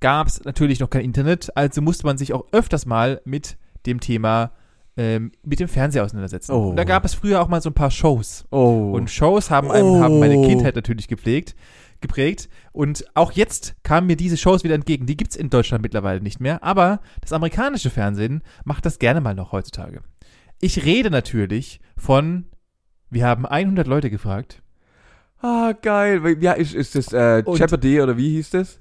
gab es natürlich noch kein Internet, also musste man sich auch öfters mal mit dem Thema ähm, mit dem Fernseher auseinandersetzen. Oh. Und da gab es früher auch mal so ein paar Shows. Oh. Und Shows haben, einem, Oh. haben meine Kindheit natürlich gepflegt, geprägt. Und auch jetzt kamen mir diese Shows wieder entgegen. Die gibt's in Deutschland mittlerweile nicht mehr. Aber das amerikanische Fernsehen macht das gerne mal noch heutzutage. Ich rede natürlich von, wir haben 100 Leute gefragt. ah, geil. Ja, ist, ist das äh, Jeopardy oder wie hieß das?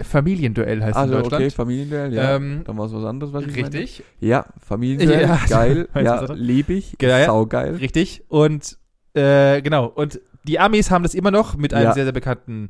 Familienduell heißt es Also in Deutschland. okay, Familienduell, ja. Ähm, Dann war es was anderes, was ich. Richtig, Ja, Familienduell, Ja, *laughs* geil, ja, lieb ich, Geil, ja. saugeil. richtig. Und äh, genau, und die Amis haben das immer noch mit einem Ja. sehr, sehr bekannten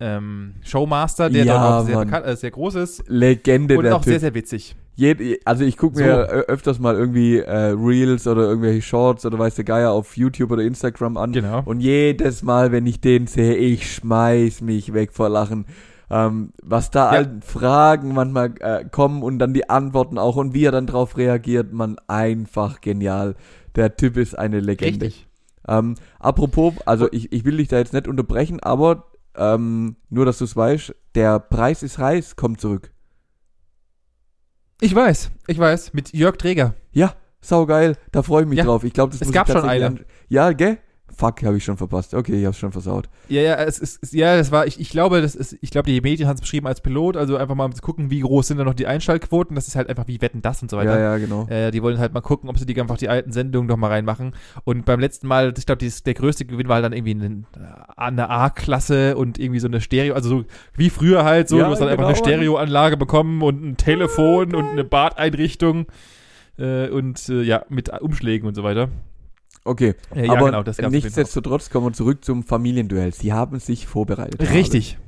ähm, Showmaster, der Ja, auch sehr, bekannt, äh, sehr groß ist. Legende Und der auch Typ. sehr, sehr witzig. Jed, also ich gucke So. mir ö- öfters mal irgendwie äh, Reels oder irgendwelche Shorts oder weiß der Geier auf YouTube oder Instagram an. Genau. Und jedes Mal, wenn ich den sehe, ich schmeiß mich weg vor Lachen. Ähm, was da Ja. an Fragen manchmal äh, kommen und dann die Antworten auch und wie er dann drauf reagiert, man einfach genial. Der Typ ist eine Legende. Richtig. Ähm, apropos, also ich, ich will dich da jetzt nicht unterbrechen, aber ähm, nur, dass du es weißt, der Preis ist Reis kommt zurück. Ich weiß, ich weiß, mit Jörg Träger. Ja, saugeil, da freue ich mich Ja, drauf. Ich glaube, das es muss gab ich schon eine. Ja, gell? Fuck, habe ich schon verpasst. Okay, ich hab's schon versaut. Ja, ja, es ist, ja, das war, ich, ich glaube, das ist, ich glaube, die Medien haben es beschrieben als Pilot, also einfach mal zu gucken, wie groß sind da noch die Einschaltquoten. Das ist halt einfach wie Wetten das und so weiter. Ja, ja, genau. Äh, die wollen halt mal gucken, ob sie die einfach die alten Sendungen noch mal reinmachen. Und beim letzten Mal, ich glaube, der größte Gewinn war halt dann irgendwie eine, eine A-Klasse und irgendwie so eine Stereo, also so wie früher halt so, Ja, du hast dann einfach genau. eine Stereoanlage bekommen und ein Telefon und eine Badeinrichtung äh, und äh, ja, mit Umschlägen und so weiter. Okay, Äh, ja, aber genau, das gab's nichtsdestotrotz kommen wir zurück zum Familienduell. Sie haben sich vorbereitet. Richtig.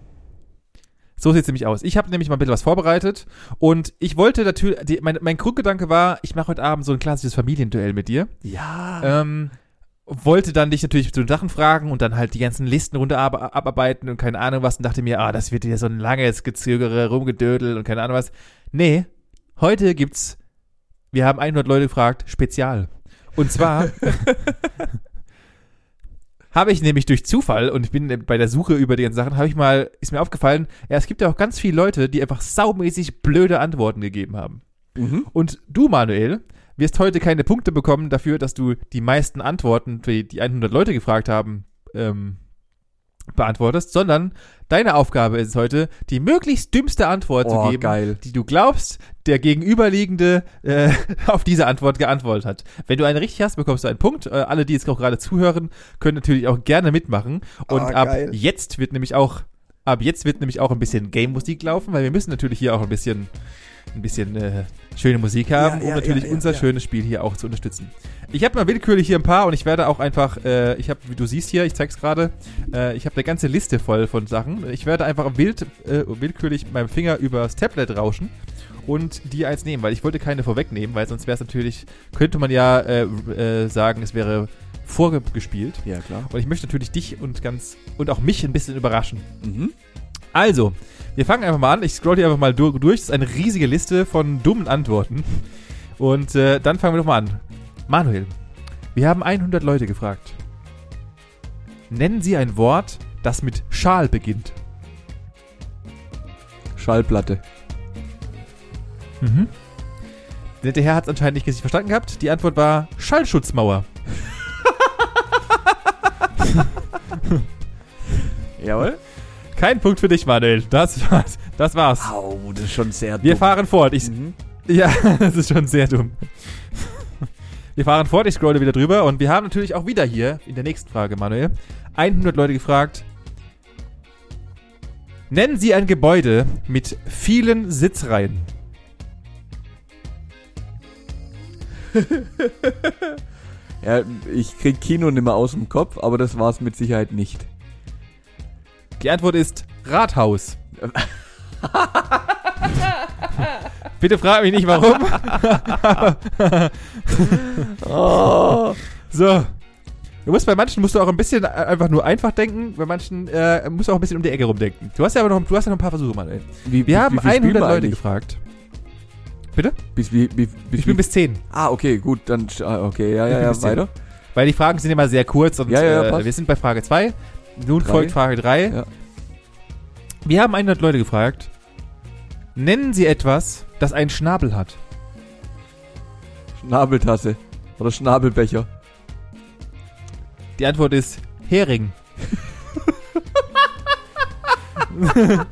So sieht's nämlich aus. Ich habe nämlich mal ein bisschen was vorbereitet und ich wollte natürlich, die, mein, mein Grundgedanke war, ich mache heute Abend so ein klassisches Familienduell mit dir. Ja. Ähm, wollte dann dich natürlich zu den Sachen fragen und dann halt die ganzen Listen runter ab abarbeiten und keine Ahnung was und dachte mir, ah, das wird hier so ein langes Gezögere, Rumgedödel und keine Ahnung was. Nee, heute gibt's, wir haben 100 Leute gefragt, Spezial. Und zwar habe ich nämlich durch Zufall und ich bin bei der Suche über die ganzen Sachen, habe ich mal, ist mir aufgefallen, ja, es gibt ja auch ganz viele Leute, die einfach saumäßig blöde Antworten gegeben haben. Mhm. Und du, Manuel, wirst heute keine Punkte bekommen dafür, dass du die meisten Antworten, die die 100 Leute gefragt haben, ähm, beantwortest, sondern deine Aufgabe ist heute, die möglichst dümmste Antwort Oh, zu geben, geil. die du glaubst, der Gegenüberliegende äh, *laughs* auf diese Antwort geantwortet hat. Wenn du eine richtig hast, bekommst du einen Punkt. Äh, alle, die jetzt auch gerade zuhören, können natürlich auch gerne mitmachen. Und Ah, ab geil. jetzt wird nämlich auch, ab jetzt wird nämlich auch ein bisschen Game-Musik laufen, weil wir müssen natürlich hier auch ein bisschen, ein bisschen äh, schöne Musik haben, Ja, um ja, natürlich ja, unser schönes Spiel hier auch zu unterstützen. Ich habe mal willkürlich hier ein paar und ich werde auch einfach, äh, ich habe, wie du siehst hier, ich zeig's gerade, äh, ich habe eine ganze Liste voll von Sachen. Ich werde einfach wild, äh, willkürlich meinem Finger übers Tablet rauschen und die eins nehmen, weil ich wollte keine vorwegnehmen, weil sonst wäre es natürlich, könnte man ja äh, äh, sagen, es wäre vorgespielt. Ja, klar. Und ich möchte natürlich dich und ganz und auch mich ein bisschen überraschen. Mhm. Also, wir fangen einfach mal an. Ich scroll hier einfach mal dur- durch. Das ist eine riesige Liste von dummen Antworten. Und äh, dann fangen wir doch mal an. Manuel, wir haben 100 Leute gefragt. Nennen Sie ein Wort, das mit Schal beginnt. Schallplatte. Mhm. Der nette Herr hat es anscheinend nicht richtig verstanden gehabt. Die Antwort war Schallschutzmauer. *laughs* Jawohl. Kein Punkt für dich, Manuel. Das war's. Das war's. Au, das ist schon sehr Wir dumm. fahren fort. Ich, Mhm. Ja, *laughs* das ist schon sehr dumm. Wir fahren fort, ich scrolle wieder drüber und wir haben natürlich auch wieder hier in der nächsten Frage, Manuel, 100 Leute gefragt. Nennen Sie ein Gebäude mit vielen Sitzreihen. *laughs* Ja, ich krieg Kino nicht mehr aus dem Kopf, aber das war's mit Sicherheit nicht. Die Antwort ist Rathaus. *laughs* Bitte frag mich nicht warum. *laughs* Oh. So. Du musst bei manchen musst du auch ein bisschen äh, einfach nur einfach denken, bei manchen äh, musst du auch ein bisschen um die Ecke rumdenken. Du hast ja aber noch, du hast ja noch ein paar Versuche, Manuel. Wie, Wir wie- haben wie viel spielen 100 wir Leute eigentlich? Gefragt. Bis wie, wie, Ich bis, bin bis 10. Ah, okay, gut, dann ah, okay, ja, ja, ja, bis weiter. Weil die Fragen sind immer sehr kurz und Ja, ja, ja, äh, wir sind bei Frage 2. Nun Drei. folgt Frage 3. Ja. Wir haben 100 Leute gefragt. Nennen Sie etwas, das einen Schnabel hat. Schnabeltasse oder Schnabelbecher. Die Antwort ist Hering. *laughs*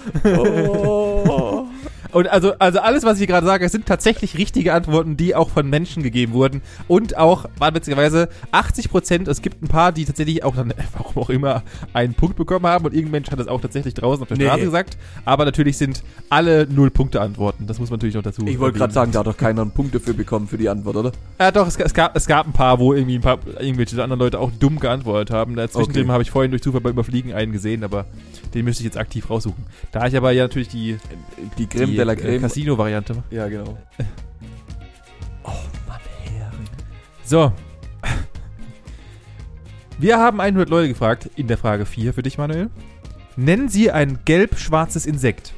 *laughs* Oh. Und also, also alles, was ich gerade sage, sind tatsächlich richtige Antworten, die auch von Menschen gegeben wurden. Und auch, war witzigerweise, 80 Prozent, es gibt ein paar, die tatsächlich auch dann, *laughs* warum auch immer, einen Punkt bekommen haben. Und irgendein Mensch hat es auch tatsächlich draußen auf der Nee. Straße gesagt. Aber natürlich sind alle Null-Punkte-Antworten. Das muss man natürlich noch dazu ich wollte gerade sagen, da hat doch keiner einen Punkt dafür bekommen für die Antwort, oder? Ja, doch, es, es, gab, es gab ein paar, wo irgendwie ein paar, irgendwelche anderen Leute auch dumm geantwortet haben. Dazwischen Okay. habe ich vorhin durch Zufall beim Überfliegen einen gesehen, aber den müsste ich jetzt aktiv raussuchen. Da ich aber ja natürlich die, Die die de la Creme. Casino-Variante ja, genau. *laughs* Oh Mann, Hering. So. Wir haben 100 Leute gefragt, in der Frage 4 für dich, Manuel. Nennen Sie ein gelb-schwarzes Insekt.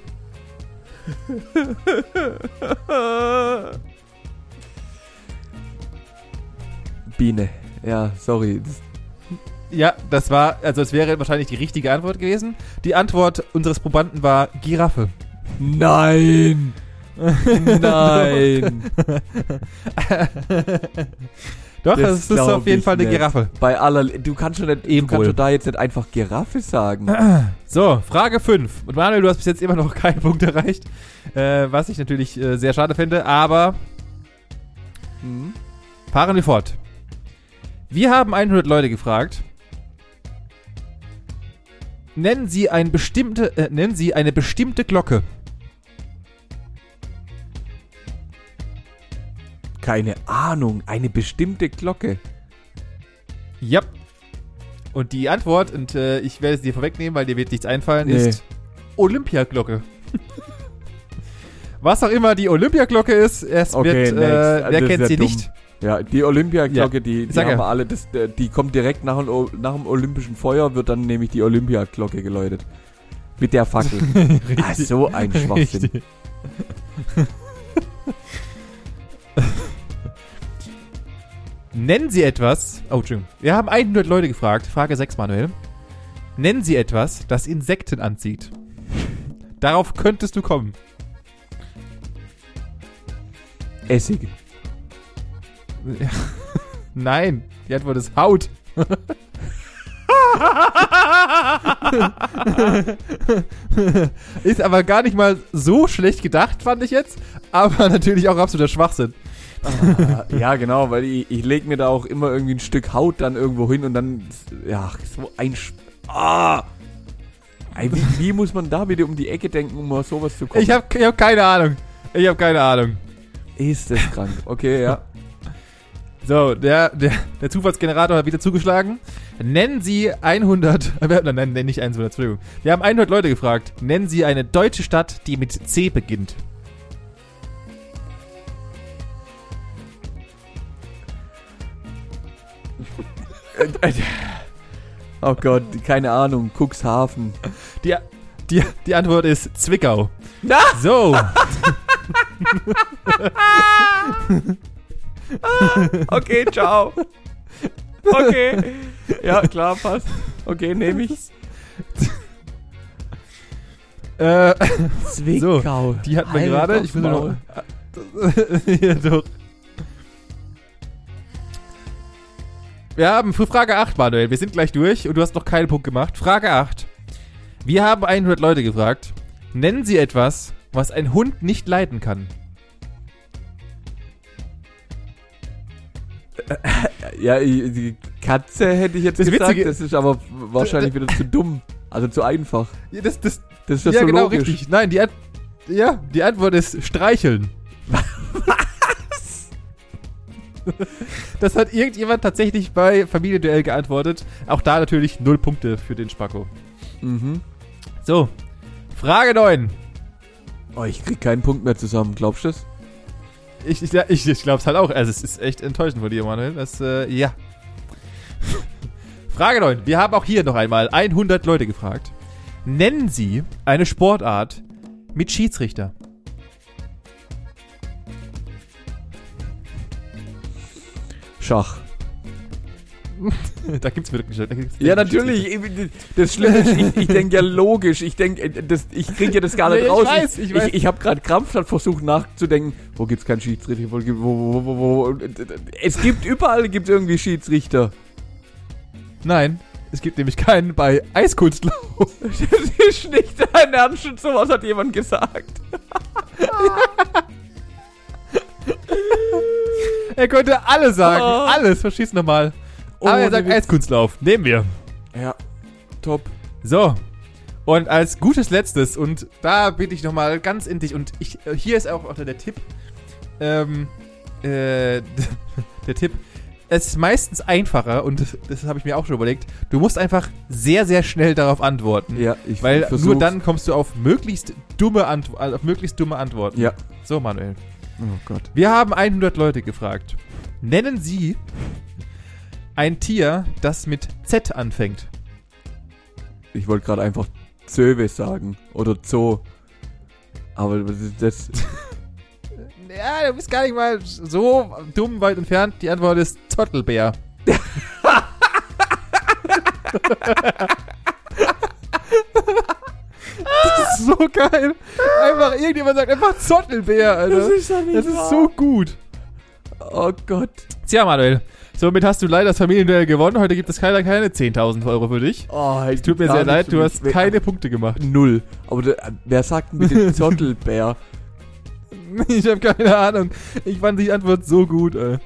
*laughs* Biene. Ja, sorry. Ja, das war, also es wäre wahrscheinlich die richtige Antwort gewesen. Die Antwort unseres Probanden war Giraffe. Nein! nein! *laughs* Doch, Das das, ist auf jeden Fall eine nicht. Giraffe. Bei aller, du kannst schon nicht, Eben du kannst schon da jetzt nicht einfach Giraffe sagen. *clears throat* So, Frage 5. Und Manuel, du hast bis jetzt immer noch *laughs* keinen Punkt erreicht. Äh, was ich natürlich äh, sehr schade finde, aber Hm? fahren wir fort. Wir haben 100 Leute gefragt. Nennen Sie, ein bestimmte, äh, nennen Sie eine bestimmte Glocke. Keine Ahnung, eine bestimmte Glocke. Ja. Und die Antwort, und äh, ich werde es dir vorwegnehmen, weil dir wird nichts einfallen, Nee. ist Olympiaglocke. *laughs* Was auch immer die Olympiaglocke ist, es Okay, wird, äh, Also wer das kennt sie ja dumm. nicht? Ja, die Olympiaglocke, die, die Sag haben ja. wir alle, das, die kommt direkt nach nach dem Olympischen Feuer, wird dann nämlich die Olympiaglocke geläutet. Mit der Fackel. *laughs* ah, so ein Schwachsinn. *laughs* Nennen Sie etwas. Oh, Entschuldigung. Wir haben 100 Leute gefragt. Frage 6, Manuel. Nennen Sie etwas, das Insekten anzieht. Darauf könntest du kommen. Essig. *laughs* Nein, die Antwort ist Haut. *laughs* ist aber gar nicht mal so schlecht gedacht, fand ich jetzt. Aber natürlich auch absoluter Schwachsinn. Ah, *laughs* ja, genau, weil ich, ich lege mir da auch immer irgendwie ein Stück Haut dann irgendwo hin und dann, ja, so ein. Sch ah! Wie, wie muss man da wieder um die Ecke denken, um auf sowas zu kommen? Ich habe ich hab keine Ahnung. Ich habe keine Ahnung. Ist das krank? Okay, ja. *laughs* So, der, der, der Zufallsgenerator hat wieder zugeschlagen. Nennen Sie 100, *laughs* äh, nein, nein, nein, nicht 100, Entschuldigung. Wir haben 100 Leute gefragt. Nennen Sie eine deutsche Stadt, die mit C beginnt. Oh Gott, keine Ahnung, Cuxhaven. Die, die, die Antwort ist Zwickau. Na! So, *laughs* *laughs* Okay, ciao. Okay. Ja, klar, passt. Okay, nehme ich. äh, Zwickau. die hatten wir Halt gerade. Ich will nur noch. *laughs* ja, doch. Wir haben für Frage 8, Manuel. Wir sind gleich durch und du hast noch keinen Punkt gemacht. Frage 8. Wir haben 100 Leute gefragt. Nennen Sie etwas, was ein Hund nicht leiden kann. *laughs* Ja, die Katze hätte ich jetzt Das gesagt, Witzige- das ist aber *laughs* wahrscheinlich wieder zu dumm. Also zu einfach. Ja, das, das, Das ist ja, ja so genau, logisch. richtig. Nein, die, Ant ja, die Antwort ist streicheln. Was? *laughs* *laughs* Das hat irgendjemand tatsächlich bei Familienduell geantwortet. Auch da natürlich null Punkte für den Spacko. Mhm. So, Frage 9. Oh, ich krieg keinen Punkt mehr zusammen, glaubst du das? Ich, ich, ich, ich glaube es halt auch. Also es ist echt enttäuschend von dir, Manuel. Das, äh, ja. *laughs* Frage 9. Wir haben auch hier noch einmal 100 Leute gefragt. Nennen Sie eine Sportart mit Schiedsrichter. Schach. *laughs* da gibt's wirklich da gibt's Ja, natürlich. Ich- Das Schlimme ist, ich, ich denke ja logisch. Ich denke, das, ich kriege ja das gar nicht Nee, ich raus. weiß, ich weiß. Ich, ich habe gerade krampfhaft versucht nachzudenken, wo gibt's keinen Schiedsrichter, wo, wo, wo, wo, wo. Es gibt überall gibt's irgendwie Schiedsrichter. Nein, es gibt nämlich keinen bei Eiskunstlauf. *laughs* Das ist nicht dein Ernst, und sowas hat jemand gesagt. *laughs* *laughs* Er könnte alles sagen. Oh. Alles. Verschieß nochmal. Aber er sagt. Eiskunstlauf. Nehmen wir. Ja, top. So. Und als gutes letztes, und da bitte ich nochmal ganz in dich, und ich, äh, hier ist auch, auch der Tipp. Ähm, äh, *laughs* der Tipp. Es ist meistens einfacher, und das, das habe ich mir auch schon überlegt, du musst einfach sehr, sehr schnell darauf antworten. Ja, ich Weil versuch's. nur dann kommst du auf möglichst dumme, Antw äh, auf möglichst dumme Antworten. Ja. So, Manuel. Oh Gott. Wir haben 100 Leute gefragt. Nennen Sie ein Tier, das mit Z anfängt. Ich wollte gerade einfach Zöwe sagen. Oder Zoo. Aber das ist das. *laughs* ja, du bist gar nicht mal so dumm weit entfernt. Die Antwort ist Zottelbär. *laughs* ist so geil. Einfach, irgendjemand sagt einfach Zottelbär, Alter. Das ist doch nicht Das ist so gut. Oh Gott. Tja, Manuel. Somit hast du leider das Familienduell gewonnen. Heute gibt es keine, keine 10.000 Euro für dich. Oh, Es tut mir sehr leid, du hast keine Punkte gemacht. Null. Aber der, wer sagt denn bitte *laughs* Zottelbär? Ich habe keine Ahnung. Ich fand die Antwort so gut, ey.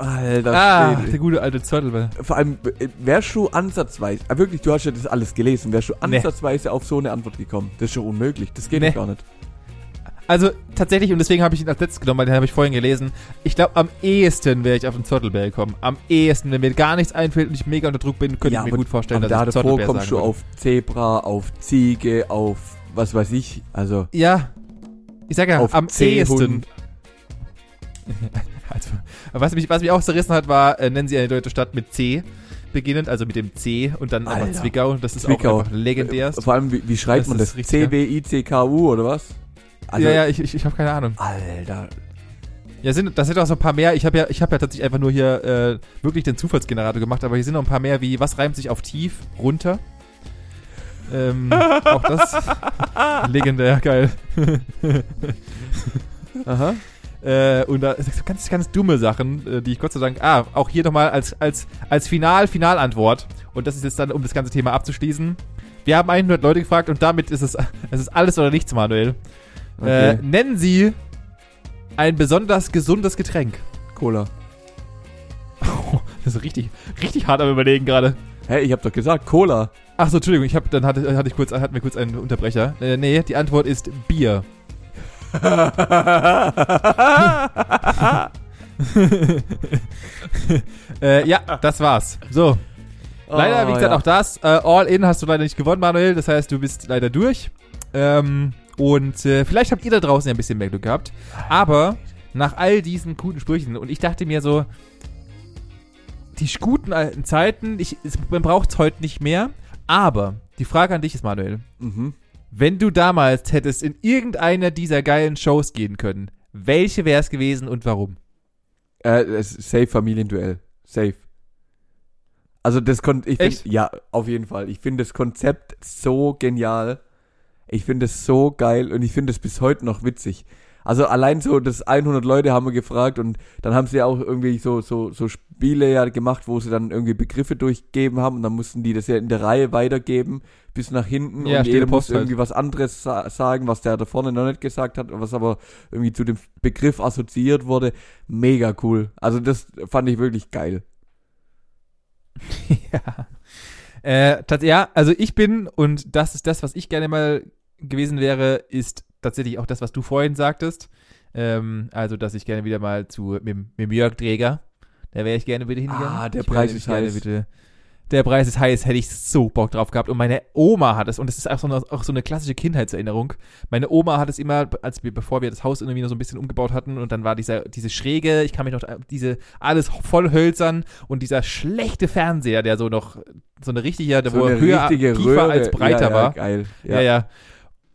Alter Ah, Schwede. der gute alte Zottelbär. Vor allem, äh, wärst du ansatzweise, ah, wirklich, du hast ja das alles gelesen, wärst du Nee. ansatzweise auf so eine Antwort gekommen? Das ist schon unmöglich, das geht Nee. gar nicht. Also tatsächlich, und deswegen habe ich ihn als letztes genommen, weil den habe ich vorhin gelesen. Ich glaube, am ehesten wäre ich auf den Zottelbär gekommen. Am ehesten, wenn mir gar nichts einfällt und ich mega unter Druck bin, könnte ich mir aber- gut vorstellen, aber da dass ich davor Zottelbär kommst du würde. auf Zebra, auf Ziege, auf was weiß ich, also Ja. Ich sag ja, auf am ehesten. *laughs* Also, was mich, was mich auch zerrissen hat, war, äh, nennen Sie eine deutsche Stadt mit C beginnend, also mit dem C und dann einfach Alter. Zwickau. Das ist Zwickau. auch einfach legendär. Vor allem, wie, wie schreibt Das man das? C-W-I-C-K-U oder was? Also, ja, ja, ich, ich, ich habe keine Ahnung. Alter. Ja, sind, das sind auch so ein paar mehr. Ich habe ja, ich habe ja tatsächlich einfach nur hier äh, wirklich den Zufallsgenerator gemacht, aber hier sind noch ein paar mehr wie, was reimt sich auf tief, runter? Ähm, *laughs* auch das. *laughs* Legendär, geil. Aha. Äh, und da sind ganz, ganz dumme Sachen, äh, die ich Gott sei Dank, ah, auch hier nochmal als, als, als Final, Finalantwort. Und das ist jetzt dann, um das ganze Thema abzuschließen. Wir haben 100 Leute gefragt und damit ist es, *laughs* es ist alles oder nichts, Manuel. Äh, Okay. nennen Sie ein besonders gesundes Getränk. Cola. *laughs* Das ist richtig, richtig hart am Überlegen gerade. Hä, ich hab doch gesagt, Cola. Ach so, Entschuldigung, ich hab, dann hatte, hatte ich kurz, hatten wir kurz einen Unterbrecher. Äh, nee, die Antwort ist Bier. *laughs* äh, ja, das war's. So, leider, wie Oh, gesagt, ja. auch das. Äh, All in hast du leider nicht gewonnen, Manuel. Das heißt, du bist leider durch. Ähm, und äh, vielleicht habt ihr da draußen ja ein bisschen mehr Glück gehabt. Aber nach all diesen guten Sprüchen, und ich dachte mir so, die guten alten Zeiten, ich, es, man braucht es heute nicht mehr. Aber die Frage an dich ist, Manuel, Mhm. Wenn du damals hättest in irgendeiner dieser geilen Shows gehen können, welche wäre es gewesen und warum? Äh, safe Familienduell. Safe. Also das konnte ich find, ja, auf jeden Fall. Ich finde das Konzept so genial. Ich finde es so geil und ich finde es bis heute noch witzig. Also allein so, das 100 Leute haben wir gefragt und dann haben sie ja auch irgendwie so, so, so Spiele ja gemacht, wo sie dann irgendwie Begriffe durchgeben haben und dann mussten die das ja in der Reihe weitergeben bis nach hinten Ja, und jeder muss halt. irgendwie was anderes sa sagen, was der da vorne noch nicht gesagt hat, was aber irgendwie zu dem Begriff assoziiert wurde. Mega cool. Also das fand ich wirklich geil. *laughs* ja. Äh, ja, also ich bin, und das ist das, was ich gerne mal gewesen wäre, ist tatsächlich auch das, was du vorhin sagtest. Ähm, also, dass ich gerne wieder mal zu mit, mit Jörg Träger, da wäre ich gerne wieder hingegangen. Ah, der Ich Preis ist heiß. Wieder, der Preis ist heiß, hätte ich so Bock drauf gehabt. Und meine Oma hat es, und das ist auch so eine, auch so eine klassische Kindheitserinnerung. Meine Oma hat es immer, als wir, bevor wir das Haus irgendwie noch so ein bisschen umgebaut hatten, und dann war dieser, diese Schräge, ich kann mich noch, diese, alles voll hölzern und dieser schlechte Fernseher, der so noch, so eine richtige, der So wo er eine höher, richtige tiefer Röhre. als breiter ja, ja, war. Geil. Ja. ja,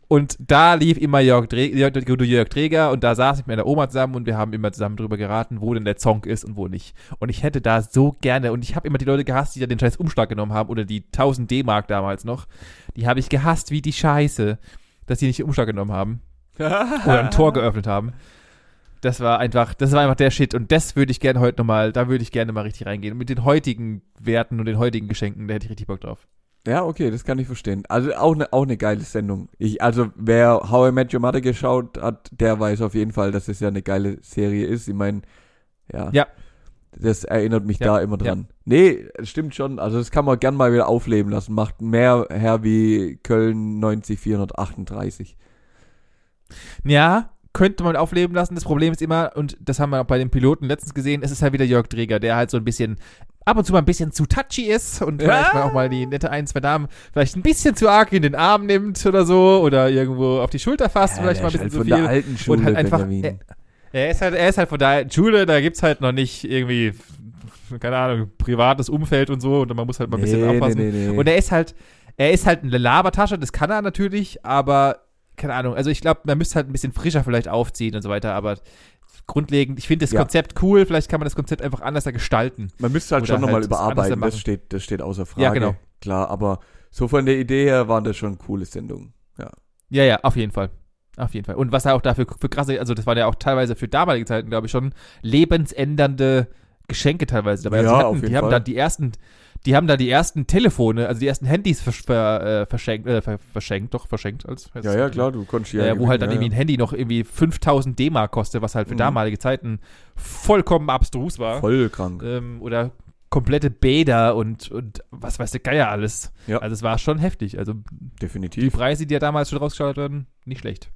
Und da lief immer Jörg, gute Jörg Träger und da saß ich mit meiner Oma zusammen und wir haben immer zusammen drüber geraten, wo denn der Song ist und wo nicht. Und ich hätte da so gerne, und ich habe immer die Leute gehasst, die da den scheiß Umschlag genommen haben oder die 1000 D-Mark damals noch, die habe ich gehasst wie die Scheiße, dass die nicht den Umschlag genommen haben *laughs* oder ein Tor geöffnet haben. Das war einfach, das war einfach der Shit und das würde ich gerne heute nochmal, da würde ich gerne mal richtig reingehen. Und mit den heutigen Werten und den heutigen Geschenken, da hätte ich richtig Bock drauf. Ja, okay, das kann ich verstehen. Also auch eine auch eine geile Sendung. Ich, also wer How I Met Your Mother geschaut hat, der weiß auf jeden Fall, dass es ja eine geile Serie ist. Ich meine, ja. Ja. Das erinnert mich Ja, da immer dran. Nee, es stimmt schon. Also das kann man gern mal wieder aufleben lassen. Macht mehr her wie Köln 90438. Ja, könnte man aufleben lassen. Das Problem ist immer, und das haben wir auch bei den Piloten letztens gesehen, es ist halt wieder Jörg Dreger, der halt so ein bisschen, ab und zu mal ein bisschen zu touchy ist und Ja. vielleicht mal auch mal die nette ein, zwei Damen vielleicht ein bisschen zu arg in den Arm nimmt oder so oder irgendwo auf die Schulter fasst, vielleicht mal ein bisschen halt zu von viel. der alten Schule, und halt einfach, er, er ist halt, er ist halt von der Schule, da gibt's halt noch nicht irgendwie, keine Ahnung, privates Umfeld und so und man muss halt mal ein bisschen nee, aufpassen. nee, nee. Und er ist halt, er ist halt eine Labertasche, das kann er natürlich, aber keine Ahnung. Also ich glaube, man müsste halt ein bisschen frischer vielleicht aufziehen und so weiter, aber grundlegend, ich finde das Ja. Konzept cool, vielleicht kann man das Konzept einfach anders gestalten. Man müsste halt Oder schon nochmal halt überarbeiten, das steht, das steht außer Frage. Ja, genau. Klar, aber so von der Idee her waren das schon coole Sendungen. Ja. Ja, ja, auf jeden Fall. Auf jeden Fall. Und was da auch dafür für krasse, also das waren ja auch teilweise für damalige Zeiten, glaube ich, schon lebensändernde Geschenke teilweise dabei. Also Ja, die, auf hatten, jeden die haben Fall. dann die ersten, die haben da die ersten Telefone, also die ersten Handys versch ver, äh, verschenkt, äh, ver verschenkt, doch verschenkt als Ja, ja, klar, du konntest ja. Äh, wo halt dann ja, irgendwie ein ja. Handy noch irgendwie 5000 D-Mark kostet, was halt für Mhm. damalige Zeiten vollkommen abstrus war. Voll krank. Ähm, oder komplette Bäder und, und was weiß der Geier alles. Ja. Also es war schon heftig. Also die Definitiv. Preise, die ja damals schon rausgeschaut werden, nicht schlecht.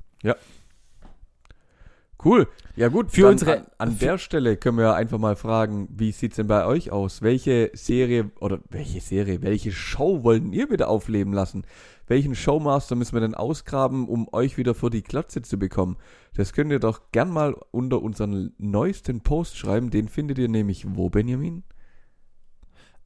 Cool. Ja gut, Für dann unsere- an, an der Stelle können wir ja einfach mal fragen, wie sieht's denn bei euch aus? Welche Serie oder welche Serie, welche Show wollten ihr wieder aufleben lassen? Welchen Showmaster müssen wir denn ausgraben, um euch wieder vor die Glotze zu bekommen? Das könnt ihr doch gern mal unter unseren neuesten Post schreiben. Den findet ihr nämlich wo, Benjamin?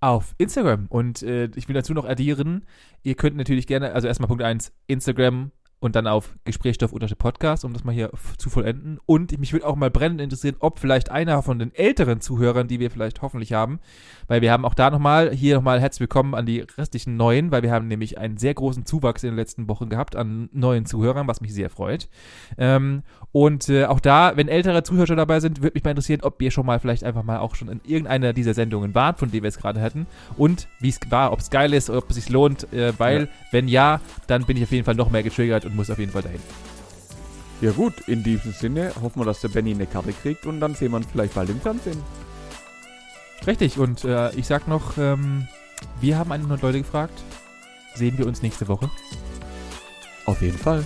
Auf Instagram. Und äh, ich will dazu noch addieren, ihr könnt natürlich gerne, also erstmal Punkt 1, Instagram und dann auf Gesprächsstoff unter Podcast, um das mal hier zu vollenden. Und mich würde auch mal brennend interessieren, ob vielleicht einer von den älteren Zuhörern, die wir vielleicht hoffentlich haben, weil wir haben auch da nochmal, hier nochmal herzlich willkommen an die restlichen Neuen, weil wir haben nämlich einen sehr großen Zuwachs in den letzten Wochen gehabt an neuen Zuhörern, was mich sehr freut. Ähm, und äh, auch da, wenn ältere Zuhörer dabei sind, würde mich mal interessieren, ob ihr schon mal vielleicht einfach mal auch schon in irgendeiner dieser Sendungen wart, von denen wir es gerade hatten. Und wie es war, ob es geil ist, ob es sich lohnt, äh, weil, Ja. wenn ja, dann bin ich auf jeden Fall noch mehr getriggert und muss auf jeden Fall dahin. Ja gut, in diesem Sinne hoffen wir, dass der Benny eine Karte kriegt und dann sehen wir ihn vielleicht bald im Fernsehen. Richtig, und äh, ich sag noch, ähm, wir haben 100 Leute gefragt. Sehen wir uns nächste Woche. Auf jeden Fall.